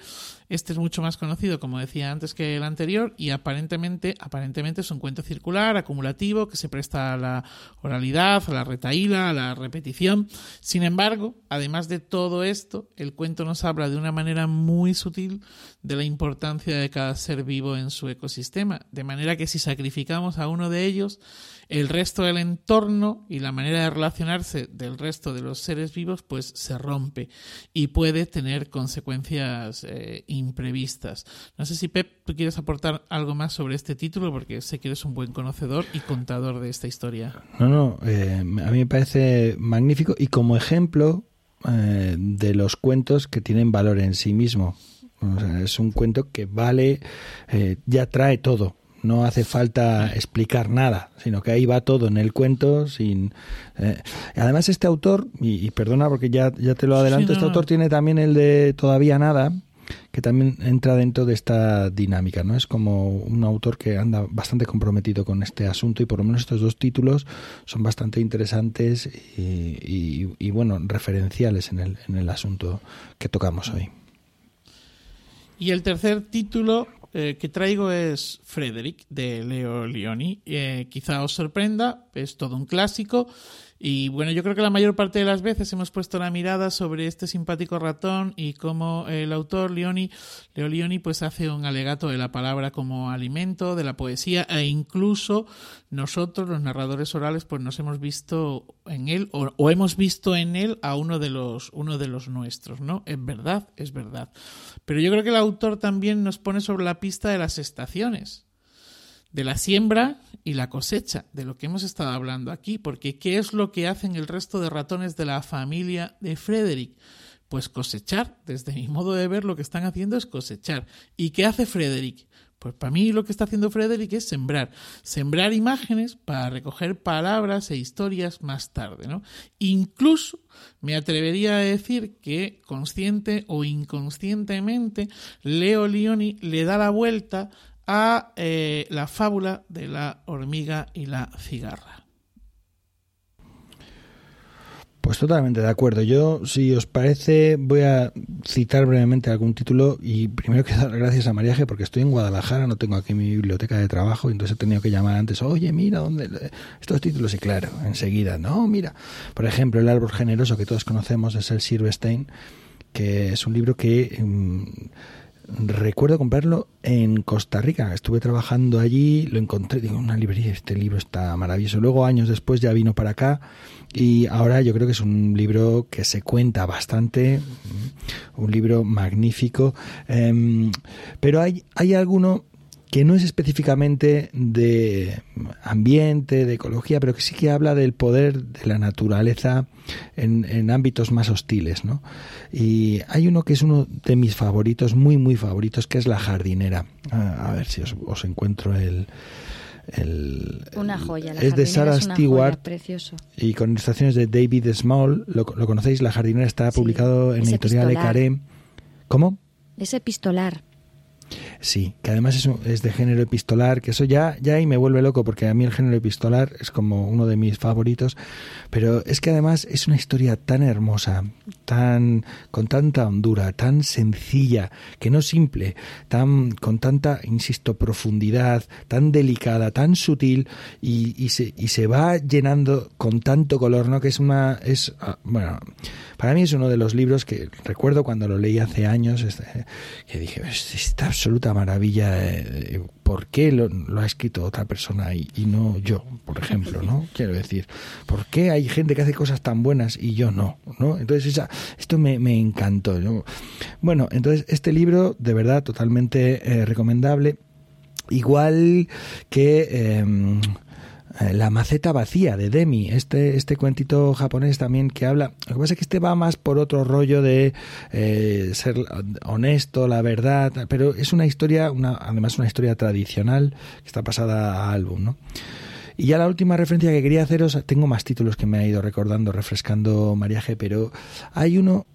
este es mucho más conocido como decía antes que el anterior y aparentemente aparentemente es un cuento circular acumulativo que se presta a la oralidad a la retaíla a la repetición. Sin embargo además de todo esto el cuento nos habla de una manera muy sutil de la importancia de cada ser vivo en su ecosistema de manera que si sacrificamos a uno de ellos, el resto del entorno y la manera de relacionarse del resto de los seres vivos pues se rompe y puede tener consecuencias eh, imprevistas. No sé si Pep, tú quieres aportar algo más sobre este título porque sé que eres un buen conocedor y contador de esta historia. No, no, eh, a mí me parece magnífico y como ejemplo eh, de los cuentos que tienen valor en sí mismo. O sea, es un cuento que vale, eh, ya trae todo. No hace falta explicar nada, sino que ahí va todo en el cuento. sin eh, Además, este autor, y, y, perdona porque ya, ya te lo adelanto, Sí, no, este no. autor tiene también el de Todavía Nada, que también entra dentro de esta dinámica, ¿no? Es como un autor que anda bastante comprometido con este asunto y por lo menos estos dos títulos son bastante interesantes y, y- y, bueno, referenciales en el, en el asunto que tocamos hoy. Y el tercer título eh, que traigo es Frederick de Leo Leoni. Eh, quizá os sorprenda, es todo un clásico. Y bueno, yo creo que la mayor parte de las veces hemos puesto la mirada sobre este simpático ratón y cómo el autor Leoni, Leo Leoni pues hace un alegato de la palabra como alimento, de la poesía e incluso nosotros los narradores orales pues nos hemos visto en él o, o hemos visto en él a uno de los uno de los nuestros, ¿no? Es verdad, es verdad. Pero yo creo que el autor también nos pone sobre la pista de las estaciones de la siembra y la cosecha, de lo que hemos estado hablando aquí, porque ¿qué es lo que hacen el resto de ratones de la familia de Frederick? Pues cosechar, desde mi modo de ver lo que están haciendo es cosechar. ¿Y qué hace Frederick? Pues para mí lo que está haciendo Frederick es sembrar, sembrar imágenes para recoger palabras e historias más tarde, ¿no? Incluso me atrevería a decir que consciente o inconscientemente Leo Leoni le da la vuelta a eh, la fábula de la hormiga y la cigarra. Pues totalmente de acuerdo. Yo, si os parece, voy a citar brevemente algún título y primero quiero dar gracias a María G porque estoy en Guadalajara, no tengo aquí mi biblioteca de trabajo, entonces he tenido que llamar antes, oye, mira, ¿dónde estos títulos? Y claro, enseguida, no, mira. Por ejemplo, El árbol generoso que todos conocemos es el Silverstein, que es un libro que... mm, recuerdo comprarlo en Costa Rica. Estuve trabajando allí, lo encontré, digo, una librería, este libro está maravilloso. Luego, años después, ya vino para acá y ahora yo creo que es un libro que se cuenta bastante, un libro magnífico. Em, pero hay, hay alguno que no es específicamente de ambiente, de ecología, pero que sí que habla del poder de la naturaleza en, en ámbitos más hostiles, ¿no? Y hay uno que es uno de mis favoritos, muy, muy favoritos, que es La jardinera. A, a ver si os, os encuentro el... el- Una joya. La es de Sarah es una Stewart joya, y con ilustraciones de David Small. ¿Lo, lo conocéis? La jardinera está Sí, publicado en editorial. Ecaré. ¿Cómo? Es epistolar. Sí, que además es, un- es de género epistolar, que eso ya, ya ahí me vuelve loco, porque a mí el género epistolar es como uno de mis favoritos, pero es que además es una historia tan hermosa, tan con tanta hondura, tan sencilla, que no simple, tan con tanta, insisto, profundidad, tan delicada, tan sutil, y, y se, y se va llenando con tanto color, ¿no? Que es una, es, ah, bueno, para mí es uno de los libros que recuerdo cuando lo leí hace años, este, que dije, "Es- esta absoluta maravilla, eh, ¿por qué lo, lo ha escrito otra persona y, y no yo, por ejemplo, ¿no? Quiero decir, ¿por qué hay gente que hace cosas tan buenas y yo no? ¿no? Entonces, esa, esto me, me encantó. ¿no? Bueno, entonces, este libro, de verdad, totalmente eh, recomendable. Igual que... em, eh, La maceta vacía de Demi, este, este cuentito japonés también que habla. Lo que pasa es que este va más por otro rollo de eh, ser honesto, la verdad, pero es una historia, una, además una historia tradicional que está pasada a álbum, ¿no? Y ya la última referencia que quería haceros, tengo más títulos que me ha ido recordando, refrescando Mariaje, pero hay uno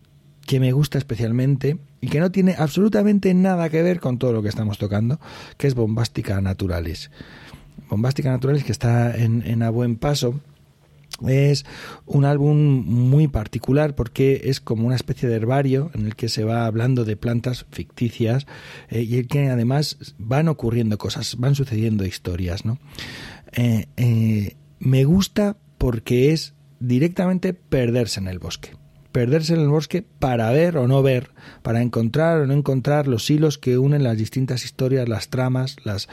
que me gusta especialmente y que no tiene absolutamente nada que ver con todo lo que estamos tocando, que es Bombástica Naturales. Bombástica Naturales, que está en, A Buen Paso, es un álbum muy particular porque es como una especie de herbario en el que se va hablando de plantas ficticias eh, y en que además van ocurriendo cosas, van sucediendo historias. ¿no? Eh, eh, me gusta porque es directamente perderse en el bosque perderse en el bosque para ver o no ver, para encontrar o no encontrar los hilos que unen las distintas historias, las tramas, las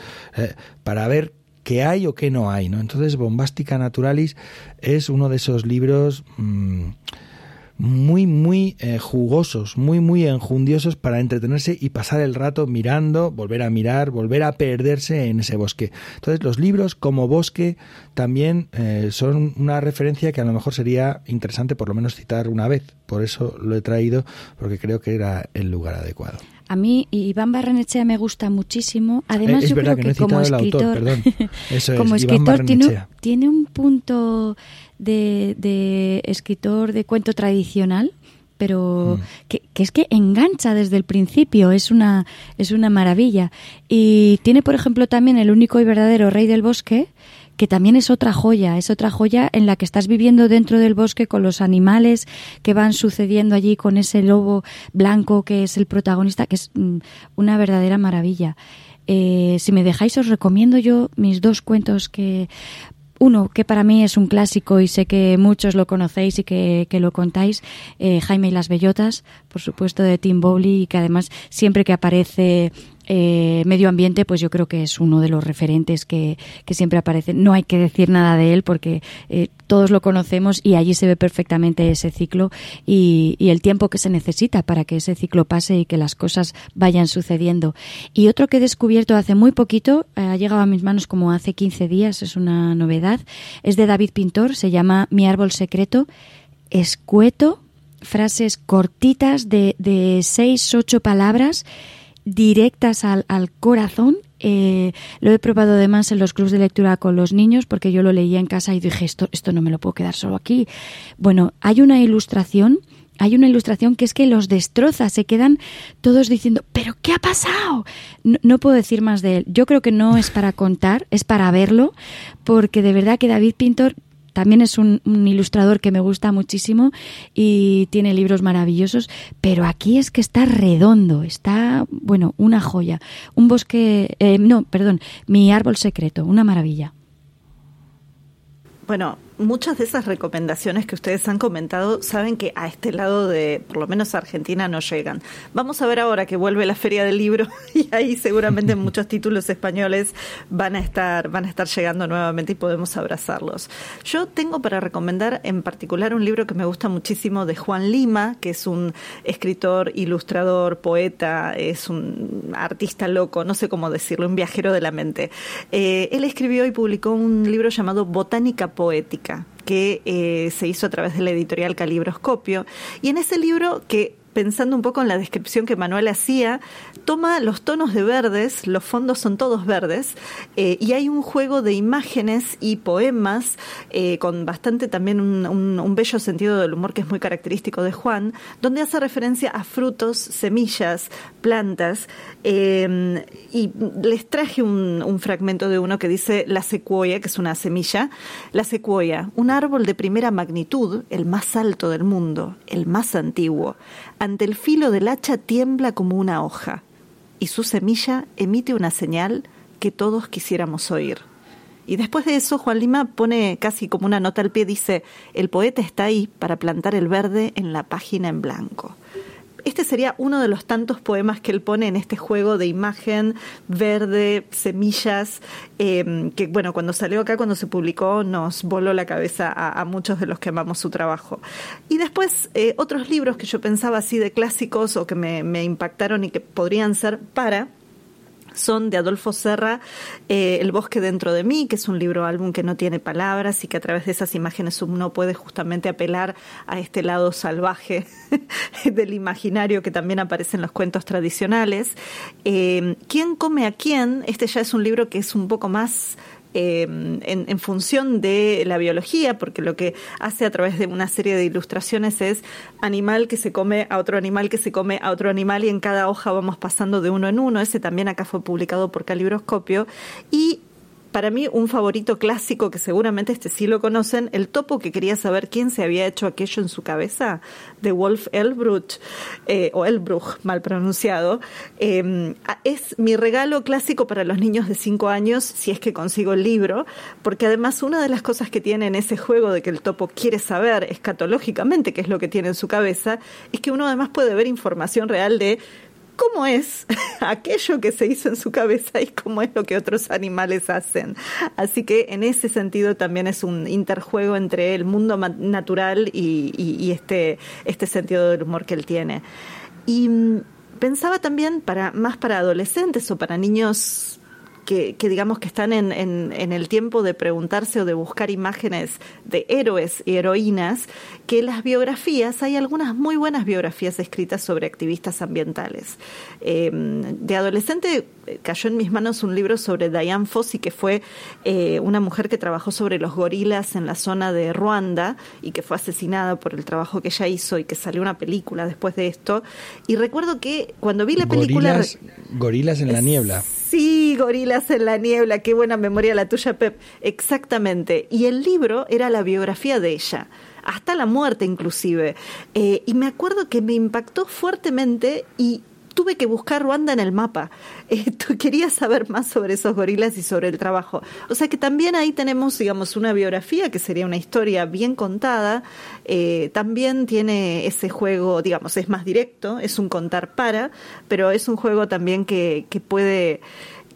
para ver qué hay o qué no hay, ¿no? Entonces, Bombástica Naturalis es uno de esos libros mmm, muy, muy eh, jugosos, muy, muy enjundiosos para entretenerse y pasar el rato mirando, volver a mirar, volver a perderse en ese bosque. Entonces, los libros como bosque también eh, son una referencia que a lo mejor sería interesante por lo menos citar una vez. Por eso lo he traído, porque creo que era el lugar adecuado. A mí Iván Barrenechea me gusta muchísimo. Además, eh, yo creo que, no como escritor, Eso como es, escritor tiene, tiene, un punto de, de, escritor de cuento tradicional pero mm. que, que, es que engancha desde el principio, es una, es una maravilla. Y tiene, por ejemplo, también el único y verdadero rey del bosque, que también es otra joya, es otra joya en la que estás viviendo dentro del bosque con los animales que van sucediendo allí, con ese lobo blanco que es el protagonista, que es mm, una verdadera maravilla. Eh, si me dejáis, os recomiendo yo mis dos cuentos que uno que para mí es un clásico y sé que muchos lo conocéis y que, que lo contáis, eh, Jaime y las Bellotas, por supuesto de Tim Bowley y que además siempre que aparece eh, medio ambiente, pues yo creo que es uno de los referentes que, que siempre aparece. No hay que decir nada de él porque eh, todos lo conocemos y allí se ve perfectamente ese ciclo y, y, el tiempo que se necesita para que ese ciclo pase y que las cosas vayan sucediendo. Y otro que he descubierto hace muy poquito, eh, ha llegado a mis manos como hace 15 días, es una novedad, es de David Pintor, se llama Mi árbol secreto, escueto, frases cortitas de, de seis, ocho palabras directas al, al corazón. Eh, lo he probado además en los clubes de lectura con los niños porque yo lo leía en casa y dije esto, esto no me lo puedo quedar solo aquí. Bueno, hay una ilustración hay una ilustración que es que los destroza, se quedan todos diciendo, pero ¿qué ha pasado? No, no, puedo decir más de él. Yo creo que no es para contar, es para verlo, porque de verdad que David Pintor también es un, un, ilustrador que me gusta muchísimo y tiene libros maravillosos, pero aquí es que está redondo, está, bueno, una joya. Un bosque, eh, no, perdón, mi árbol secreto, una maravilla. Bueno, muchas de esas recomendaciones que ustedes han comentado saben que a este lado de, por lo menos Argentina, no llegan. Vamos a ver ahora que vuelve la Feria del Libro y ahí seguramente muchos títulos españoles van a estar, van a estar llegando nuevamente y podemos abrazarlos. Yo tengo para recomendar en particular un libro que me gusta muchísimo de Juan Lima, que es un escritor, ilustrador, poeta, es un artista loco, no sé cómo decirlo, un viajero de la mente. Eh, él escribió y publicó un libro llamado Botánica Poética que eh, se hizo a través de la editorial Calibroscopio. Y en ese libro que pensando un poco en la descripción que Manuel hacía, toma los tonos de verdes, los fondos son todos verdes, eh, y hay un juego de imágenes y poemas eh, con bastante también un, bello sentido del humor que es muy característico de Juan, donde hace referencia a frutos, semillas, plantas, eh, y les traje un, un fragmento de uno que dice la secuoya, que es una semilla, la secuoya, un árbol de primera magnitud, el más alto del mundo, el más antiguo, ante el filo del hacha tiembla como una hoja, y su semilla emite una señal que todos quisiéramos oír. Y después de eso, Juan Lima pone casi como una nota al pie, dice, el poeta está ahí para plantar el verde en la página en blanco este sería uno de los tantos poemas que él pone en este juego de imagen verde, semillas, eh, que bueno, cuando salió acá, cuando se publicó, nos voló la cabeza a, muchos de los que amamos su trabajo. Y después, eh, otros libros que yo pensaba así de clásicos o que me impactaron y que podrían ser para son de Adolfo Serra, eh, El bosque dentro de mí, que es un libro álbum que no tiene palabras y que a través de esas imágenes uno puede justamente apelar a este lado salvaje del imaginario que también aparece en los cuentos tradicionales. Eh, ¿Quién come a quién? Este ya es un libro que es un poco más eh, en, función de la biología, porque lo que hace a través de una serie de ilustraciones es animal que se come a otro animal que se come a otro animal y en cada hoja vamos pasando de uno en uno. Ese también acá fue publicado por Calibroscopio. Y para mí un favorito clásico que seguramente este sí lo conocen, el topo que quería saber quién se había hecho aquello en su cabeza, de Wolf Elbruch, eh, o Elbruch, mal pronunciado, em, es mi regalo clásico para los niños de 5 años, si es que consigo el libro, porque además una de las cosas que tiene en ese juego de que el topo quiere saber escatológicamente qué es lo que tiene en su cabeza, es que uno además puede ver información real de cómo es aquello que se hizo en su cabeza y cómo es lo que otros animales hacen. Así que en ese sentido también es un interjuego entre el mundo natural y, este, este sentido del humor que él tiene. Y mm, pensaba también para más para adolescentes o para niños que, digamos que están en, en, el tiempo de preguntarse o de buscar imágenes de héroes y heroínas, que las biografías, hay algunas muy buenas biografías escritas sobre activistas ambientales. Eh, de adolescente eh, cayó en mis manos un libro sobre Diane Fossey, que fue eh, una mujer que trabajó sobre los gorilas en la zona de Ruanda y que fue asesinada por el trabajo que ella hizo y que salió una película después de esto. Y recuerdo que cuando vi la película... Gorilas, gorilas en la niebla. Sí, Gorilas en la niebla, qué buena memoria la tuya, Pep. Exactamente. Y el libro era la biografía de ella, hasta la muerte inclusive. Eh, y me acuerdo que me impactó fuertemente y tuve que buscar Ruanda en el mapa. Eh, quería saber más sobre esos gorilas y sobre el trabajo. O sea que también ahí tenemos, digamos, una biografía que sería una historia bien contada. Eh, también tiene ese juego, digamos, es más directo, es un contar para, pero es un juego también que, puede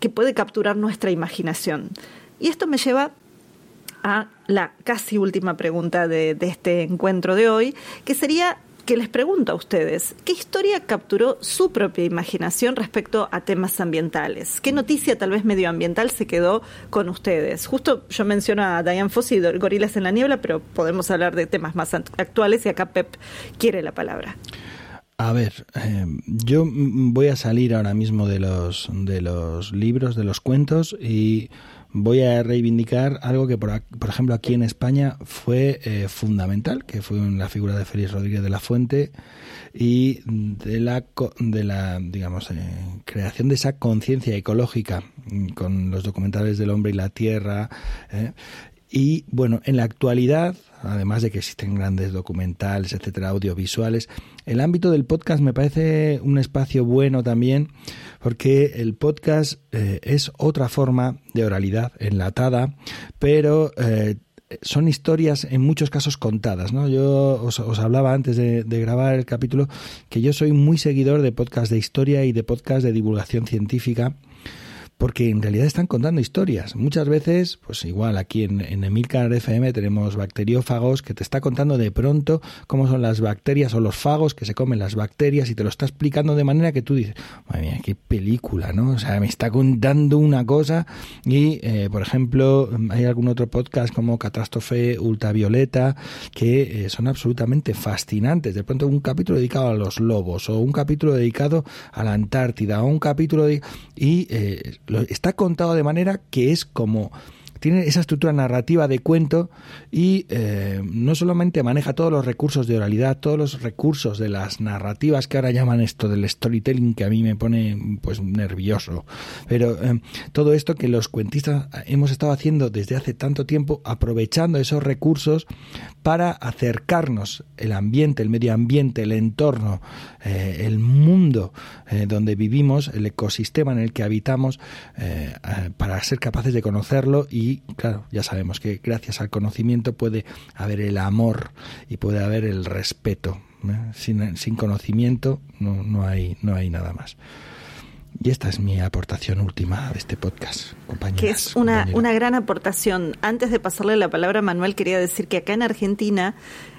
que puede capturar nuestra imaginación. Y esto me lleva a la casi última pregunta de este encuentro de hoy, que sería que les pregunto a ustedes, ¿qué historia capturó su propia imaginación respecto a temas ambientales? ¿Qué noticia tal vez medioambiental se quedó con ustedes? Justo yo menciono a Diane Fossey, Gorilas en la Niebla, pero podemos hablar de temas más actuales y acá Pep quiere la palabra. A ver, eh, yo voy a salir ahora mismo de los, de los libros, de los cuentos y voy a reivindicar algo que, por, por ejemplo, aquí en España fue eh, fundamental, que fue la figura de Félix Rodríguez de la Fuente y de la, de la digamos, eh, creación de esa conciencia ecológica mm, con los documentales del hombre y la tierra. Eh, y bueno, en la actualidad, además de que existen grandes documentales, etcétera, audiovisuales, el ámbito del podcast me parece un espacio bueno también porque el podcast eh, es otra forma de oralidad enlatada, pero eh, son historias en muchos casos contadas, ¿no? Yo os, hablaba antes de, de, grabar el capítulo que yo soy muy seguidor de podcast de historia y de podcast de divulgación científica porque en realidad están contando historias. Muchas veces, pues igual aquí en, en Emilcar FM tenemos bacteriófagos que te está contando de pronto cómo son las bacterias o los fagos que se comen las bacterias y te lo está explicando de manera que tú dices, madre mía, qué película, ¿no? O sea, me está contando una cosa y, eh, por ejemplo, hay algún otro podcast como Catástrofe Ultravioleta que eh, son absolutamente fascinantes. De pronto un capítulo dedicado a los lobos o un capítulo dedicado a la Antártida o un capítulo de... eh, está contado de manera que es como tiene esa estructura narrativa de cuento y eh, no solamente maneja todos los recursos de oralidad, todos los recursos de las narrativas que ahora llaman esto del storytelling que a mí me pone pues nervioso, pero eh, todo esto que los cuentistas hemos estado haciendo desde hace tanto tiempo, aprovechando esos recursos para acercarnos el ambiente, el medio ambiente, el entorno, eh, el mundo donde vivimos, el ecosistema en el que habitamos, para ser capaces de conocerlo y claro, ya sabemos que gracias al conocimiento puede haber el amor y puede haber el respeto. ¿eh? Sin, conocimiento no, no, hay, no hay nada más. Y esta es mi aportación última de este podcast, compañeros. Que es una, una gran aportación. Antes de pasarle la palabra a Manuel, quería decir que acá en Argentina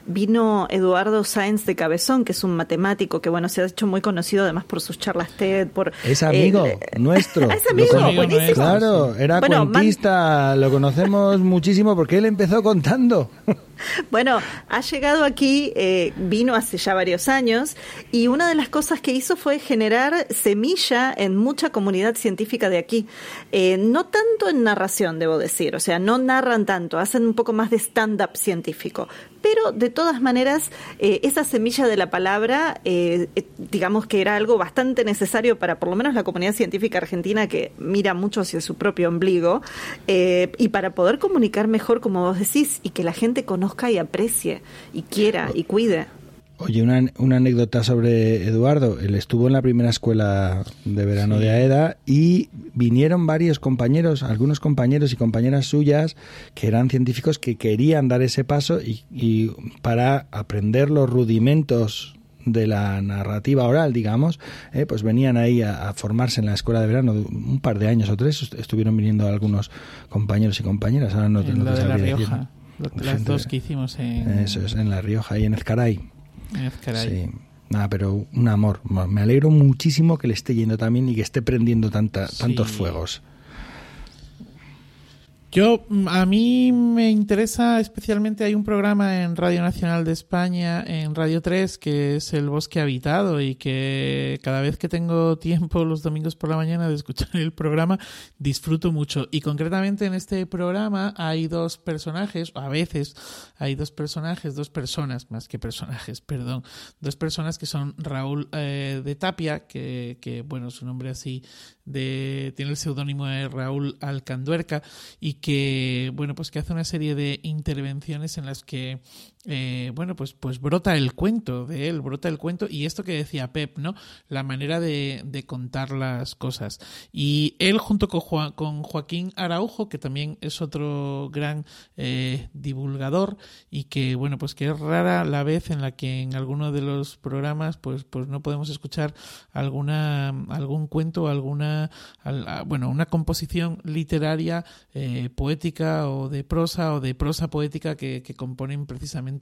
vino Eduardo Sáenz de Cabezón, que es un matemático que bueno se ha hecho muy conocido además por sus charlas TED, por es amigo eh, nuestro. es amigo, buenísimo. Claro, era cuentista, lo conocemos muchísimo porque él empezó contando. Bueno, ha llegado aquí, eh, vino hace ya varios años y una de las cosas que hizo fue generar semilla en mucha comunidad científica de aquí. Eh, no tanto en narración, debo decir, o sea, no narran tanto, hacen un poco más de stand-up científico, pero de todas maneras, eh, esa semilla de la palabra, digamos que era algo bastante necesario para por lo menos la comunidad científica argentina que mira mucho hacia su propio ombligo, y para poder comunicar mejor, como vos decís, y que la gente conozca y aprecie, y quiera y cuide. Oye, una, una, anécdota sobre Eduardo. Él estuvo en la primera escuela de verano de AEDA y vinieron varios compañeros, algunos compañeros y compañeras suyas que eran científicos que querían dar ese paso y, para aprender los rudimentos de la narrativa oral, digamos, eh, pues venían ahí a, formarse en la escuela de verano un par de años o tres. Estuvieron viniendo algunos compañeros y compañeras. Ahora no, en la de La Rioja. Las dos que hicimos en... Eso es, en La Rioja y en Ezcaray. Sí. Nada, pero un amor. Me alegro muchísimo que le esté yendo también y que esté prendiendo tanta, tantos fuegos. Yo, mm, a mí me interesa especialmente, hay un programa en Radio Nacional de España, en Radio 3, que es El Bosque Habitado y que cada vez que tengo tiempo los domingos por la mañana de escuchar el programa, disfruto mucho. Y concretamente en este programa hay dos personajes, a veces hay dos personajes, dos personas, más que personajes, perdón, dos personas que son Raúl eh, de Tapia, que, que, bueno, su nombre así de, tiene el seudónimo de Raúl Alcanduerca y que, bueno, pues que hace una serie de intervenciones en las que eh, bueno, pues, pues brota el cuento de él, brota el cuento y esto que decía Pep, ¿no? La manera de, de contar las cosas. Y él junto con, con, Joaquín Araujo, que también es otro gran eh, divulgador y que, bueno, pues que es rara la vez en la que en alguno de los programas pues, pues no podemos escuchar alguna, algún cuento, alguna, bueno, una composición literaria, eh, poética o de prosa o de prosa poética que, que componen precisamente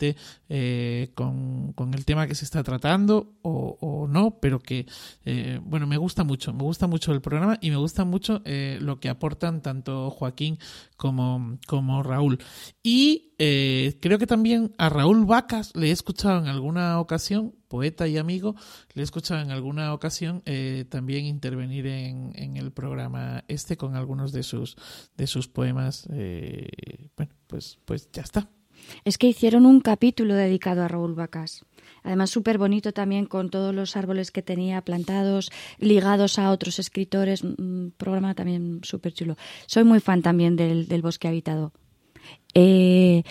eh, con, el tema que se está tratando o, no, pero que, eh, bueno, me gusta mucho, me gusta mucho el programa y me gusta mucho eh, lo que aportan tanto Joaquín como, como Raúl. Y creo que también a Raúl Vacas le he escuchado en alguna ocasión, poeta y amigo, le he escuchado en alguna ocasión también intervenir en, en, el programa este con algunos de sus, de sus poemas. bueno, pues, pues ya está. Es que hicieron un capítulo dedicado a Raúl Vacas. Además, súper bonito también con todos los árboles que tenía plantados, ligados a otros escritores. Un programa también súper chulo. Soy muy fan también del, bosque habitado. Eh,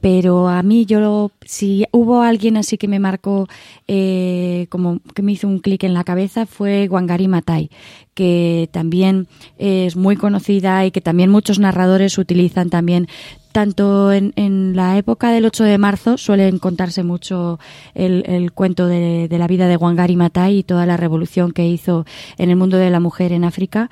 pero a mí yo si hubo alguien así que me marcó eh, como que me hizo un clic en la cabeza fue Wangari Matai que también es muy conocida y que también muchos narradores utilizan también tanto en, la época del 8 de marzo suelen contarse mucho el, cuento de, de, la vida de Wangari Matai y toda la revolución que hizo en el mundo de la mujer en África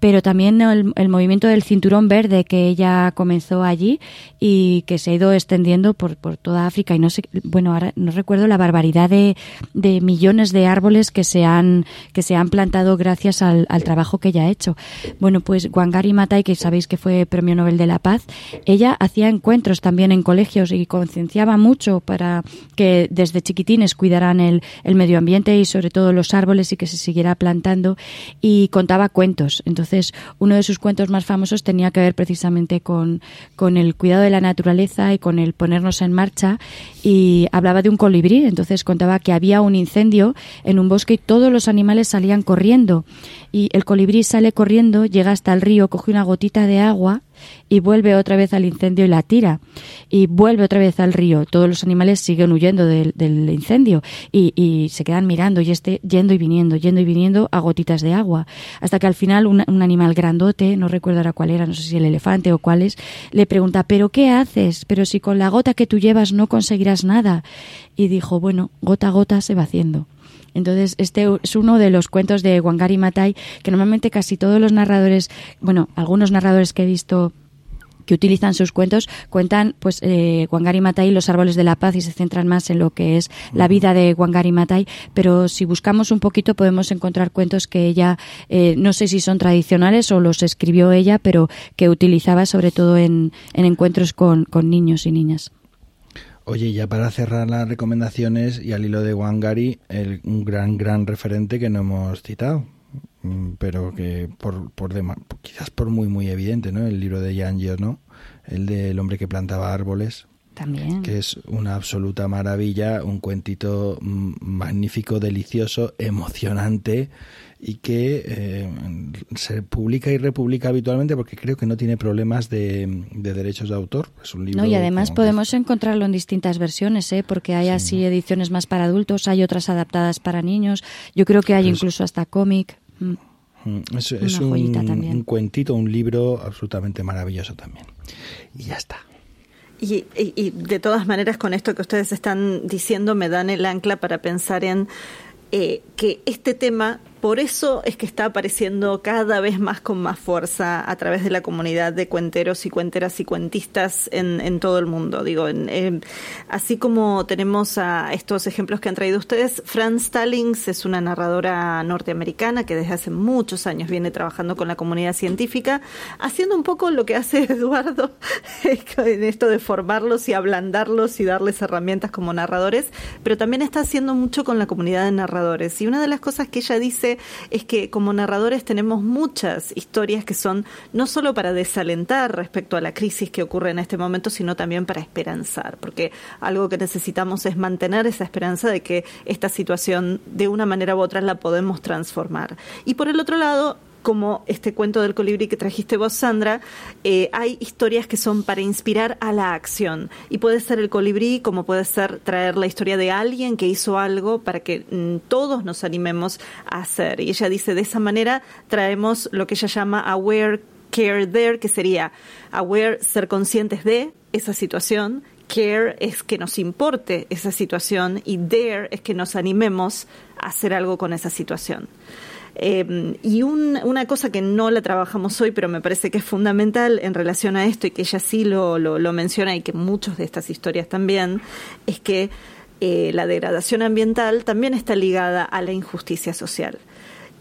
pero también el, movimiento del cinturón verde que ella comenzó allí y que se ha ido extendiendo por, por toda África. Y no sé bueno ahora no recuerdo la barbaridad de, de millones de árboles que se han que se han plantado gracias al, al, trabajo que ella ha hecho. Bueno pues Wangari Matai que sabéis que fue premio Nobel de la Paz ella hacía encuentros también en colegios y concienciaba mucho para que desde chiquitines cuidaran el, el medio ambiente y sobre todo los árboles y que se siguiera plantando y contaba cuentos. Entonces entonces, uno de sus cuentos más famosos tenía que ver precisamente con, con el cuidado de la naturaleza y con el ponernos en marcha y hablaba de un colibrí. Entonces contaba que había un incendio en un bosque y todos los animales salían corriendo y el colibrí sale corriendo, llega hasta el río, coge una gotita de agua y vuelve otra vez al incendio y la tira y vuelve otra vez al río. Todos los animales siguen huyendo del, incendio y, se quedan mirando y este yendo y viniendo, yendo y viniendo a gotitas de agua. Hasta que al final un, un animal grandote, no recuerdo ahora cuál era, no sé si el elefante o cuál es, le pregunta, ¿pero qué haces? Pero si con la gota que tú llevas no conseguirás nada. Y dijo, bueno, gota a gota se va haciendo. Entonces, este es uno de los cuentos de Wangari Matai que normalmente casi todos los narradores, bueno, algunos narradores que he visto que utilizan sus cuentos, cuentan pues eh, Wangari Matai los árboles de la paz y se centran más en lo que es la vida de Wangari Matai, pero si buscamos un poquito podemos encontrar cuentos que ella, eh, no sé si son tradicionales o los escribió ella, pero que utilizaba sobre todo en, encuentros con, niños y niñas. Oye, ya para cerrar las recomendaciones y al hilo de Wangari, el, un gran, gran referente que no hemos citado, mm, pero que por, por quizás por muy, muy evidente, ¿no? El libro de Jan ¿no? El del hombre que plantaba árboles. También. Que es una absoluta maravilla, un cuentito mm, magnífico, delicioso, emocionante y que eh, se publica y republica habitualmente porque creo que no tiene problemas de, derechos de autor. Es un libro no, y además podemos encontrarlo en distintas versiones, ¿eh? porque hay así ediciones más para adultos, hay otras adaptadas para niños. Yo creo que hay incluso hasta cómic. Mm. Mm, es, es un, un, cuentito, un libro absolutamente maravilloso también. Y ya está. y, y, de todas maneras, con esto que ustedes están diciendo, me dan el ancla para pensar en eh, que este tema por eso es que está apareciendo cada vez más con más fuerza a través de la comunidad de cuenteros y cuenteras y cuentistas en, todo el mundo. Digo, así como tenemos a estos ejemplos que han traído ustedes, Franz Stallings es una narradora norteamericana que desde hace muchos años viene trabajando con la comunidad científica, haciendo un poco lo que hace Eduardo en esto de formarlos y ablandarlos y darles herramientas como narradores, pero también está haciendo mucho con la comunidad de narradores. Y una de las cosas que ella dice es que como narradores tenemos muchas historias que son no solo para desalentar respecto a la crisis que ocurre en este momento, sino también para esperanzar, porque algo que necesitamos es mantener esa esperanza de que esta situación de una manera u otra la podemos transformar. Y por el otro lado, como este cuento del colibrí que trajiste vos, Sandra, eh, hay historias que son para inspirar a la acción. Y puede ser el colibrí, como puede ser traer la historia de alguien que hizo algo para que mm, todos nos animemos a hacer. Y ella dice, de esa manera traemos lo que ella llama aware care there, que sería aware, ser conscientes de esa situación, care es que nos importe esa situación y dare es que nos animemos a hacer algo con esa situación. Em, y una cosa que no la trabajamos hoy, pero me parece que es fundamental en relación a esto y que ella sí lo, lo, menciona y que muchas de estas historias también, es que eh, la degradación ambiental también está ligada a la injusticia social.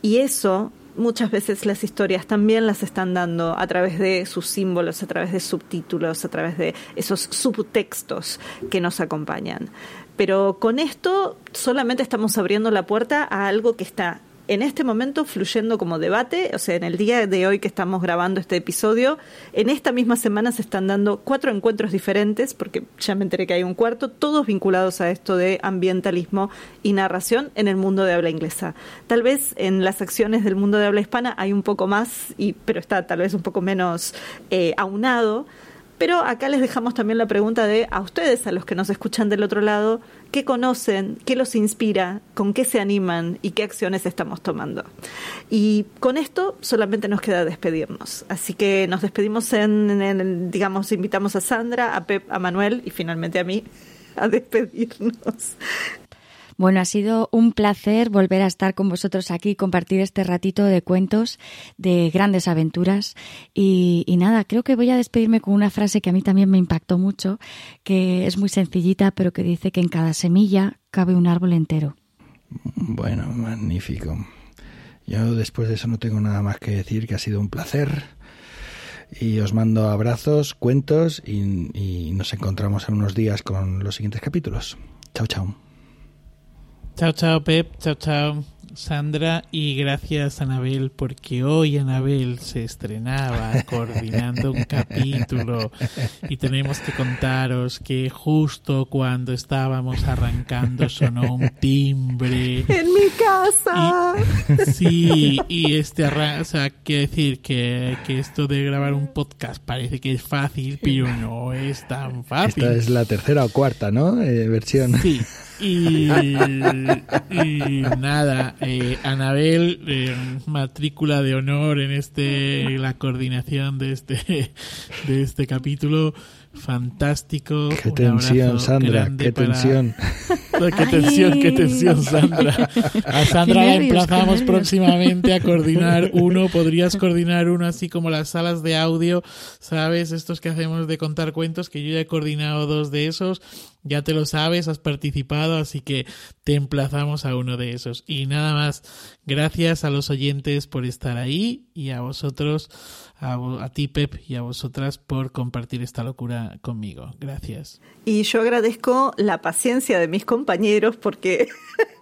Y eso muchas veces las historias también las están dando a través de sus símbolos, a través de subtítulos, a través de esos subtextos que nos acompañan. Pero con esto solamente estamos abriendo la puerta a algo que está en este momento fluyendo como debate, o sea, en el día de hoy que estamos grabando este episodio, en esta misma semana se están dando cuatro encuentros diferentes, porque ya me enteré que hay un cuarto, todos vinculados a esto de ambientalismo y narración en el mundo de habla inglesa. Tal vez en las acciones del mundo de habla hispana hay un poco más, y, pero está tal vez un poco menos eh, aunado pero acá les dejamos también la pregunta de a ustedes, a los que nos escuchan del otro lado, ¿qué conocen? ¿Qué los inspira? ¿Con qué se animan? ¿Y qué acciones estamos tomando? Y con esto solamente nos queda despedirnos. Así que nos despedimos en, digamos, invitamos a Sandra, a Pep, a Manuel y finalmente a mí a despedirnos. Bueno, ha sido un placer volver a estar con vosotros aquí, compartir este ratito de cuentos, de grandes aventuras. Y, nada, creo que voy a despedirme con una frase que a mí también me impactó mucho, que es muy sencillita, pero que dice que en cada semilla cabe un árbol entero. Bueno, magnífico. Yo después de eso no tengo nada más que decir, que ha sido un placer. Y os mando abrazos, cuentos y, y nos encontramos en unos días con los siguientes capítulos. Chao, chao. Chao, chao, Pep. Chao, chao. Sandra. Y gracias Anabel porque hoy Anabel se estrenaba coordinando un capítulo. Y tenemos que contaros que justo cuando estábamos arrancando sonó un timbre. En mi casa. Sí y este o sea quiero decir que, que esto de grabar un podcast parece que es fácil pero no es tan fácil. Esta es la tercera o cuarta no eh, versión. Sí y, y nada, eh, Anabel, eh, matrícula de honor en este la coordinación de este de este capítulo. fantástico. Qué tensión, Sandra, qué tensión. qué tensión, qué tensión, Sandra. A Sandra la emplazamos próximamente a coordinar uno. Podrías coordinar uno así como las salas de audio, ¿sabes? Estos que hacemos de contar cuentos, que yo ya he coordinado dos de esos. Ya te lo sabes, has participado, así que te emplazamos a uno de esos. Y nada más, gracias a los oyentes por estar ahí y a vosotros a, ti, Pep, y a vosotras por compartir esta locura conmigo. Gracias. Y yo agradezco la paciencia de mis compañeros porque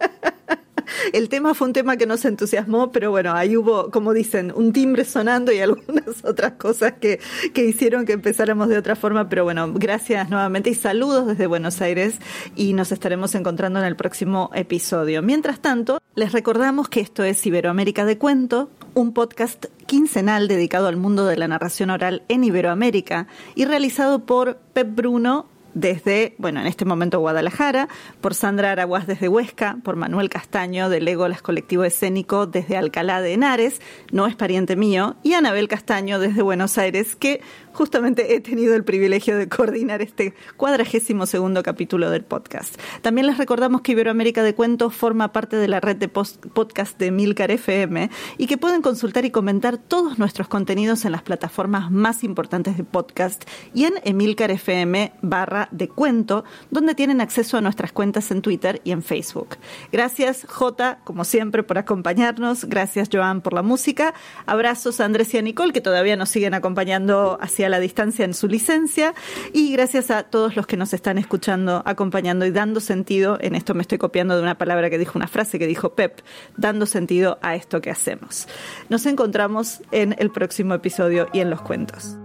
el tema fue un tema que nos entusiasmó, pero bueno, ahí hubo, como dicen, un timbre sonando y algunas otras cosas que, que hicieron que empezáramos de otra forma. Pero bueno, gracias nuevamente y saludos desde Buenos Aires y nos estaremos encontrando en el próximo episodio. Mientras tanto, les recordamos que esto es Iberoamérica de Cuento, un podcast quincenal dedicado al mundo de la narración oral en Iberoamérica y realizado por Pep Bruno desde, bueno, en este momento Guadalajara, por Sandra Araguaz desde Huesca, por Manuel Castaño del Legolas Colectivo Escénico desde Alcalá de Henares, no es pariente mío, y Anabel Castaño desde Buenos Aires, que justamente he tenido el privilegio de coordinar este cuadragésimo segundo capítulo del podcast. También les recordamos que Iberoamérica de Cuentos forma parte de la red de podcast de Milcar FM y que pueden consultar y comentar todos nuestros contenidos en las plataformas más importantes de podcast y en Emilcar FM barra de cuento, donde tienen acceso a nuestras cuentas en Twitter y en Facebook. Gracias, J, como siempre, por acompañarnos. Gracias, Joan, por la música. Abrazos a Andrés y a Nicole, que todavía nos siguen acompañando hacia a la distancia en su licencia y gracias a todos los que nos están escuchando, acompañando y dando sentido, en esto me estoy copiando de una palabra que dijo, una frase que dijo Pep, dando sentido a esto que hacemos. Nos encontramos en el próximo episodio y en los cuentos.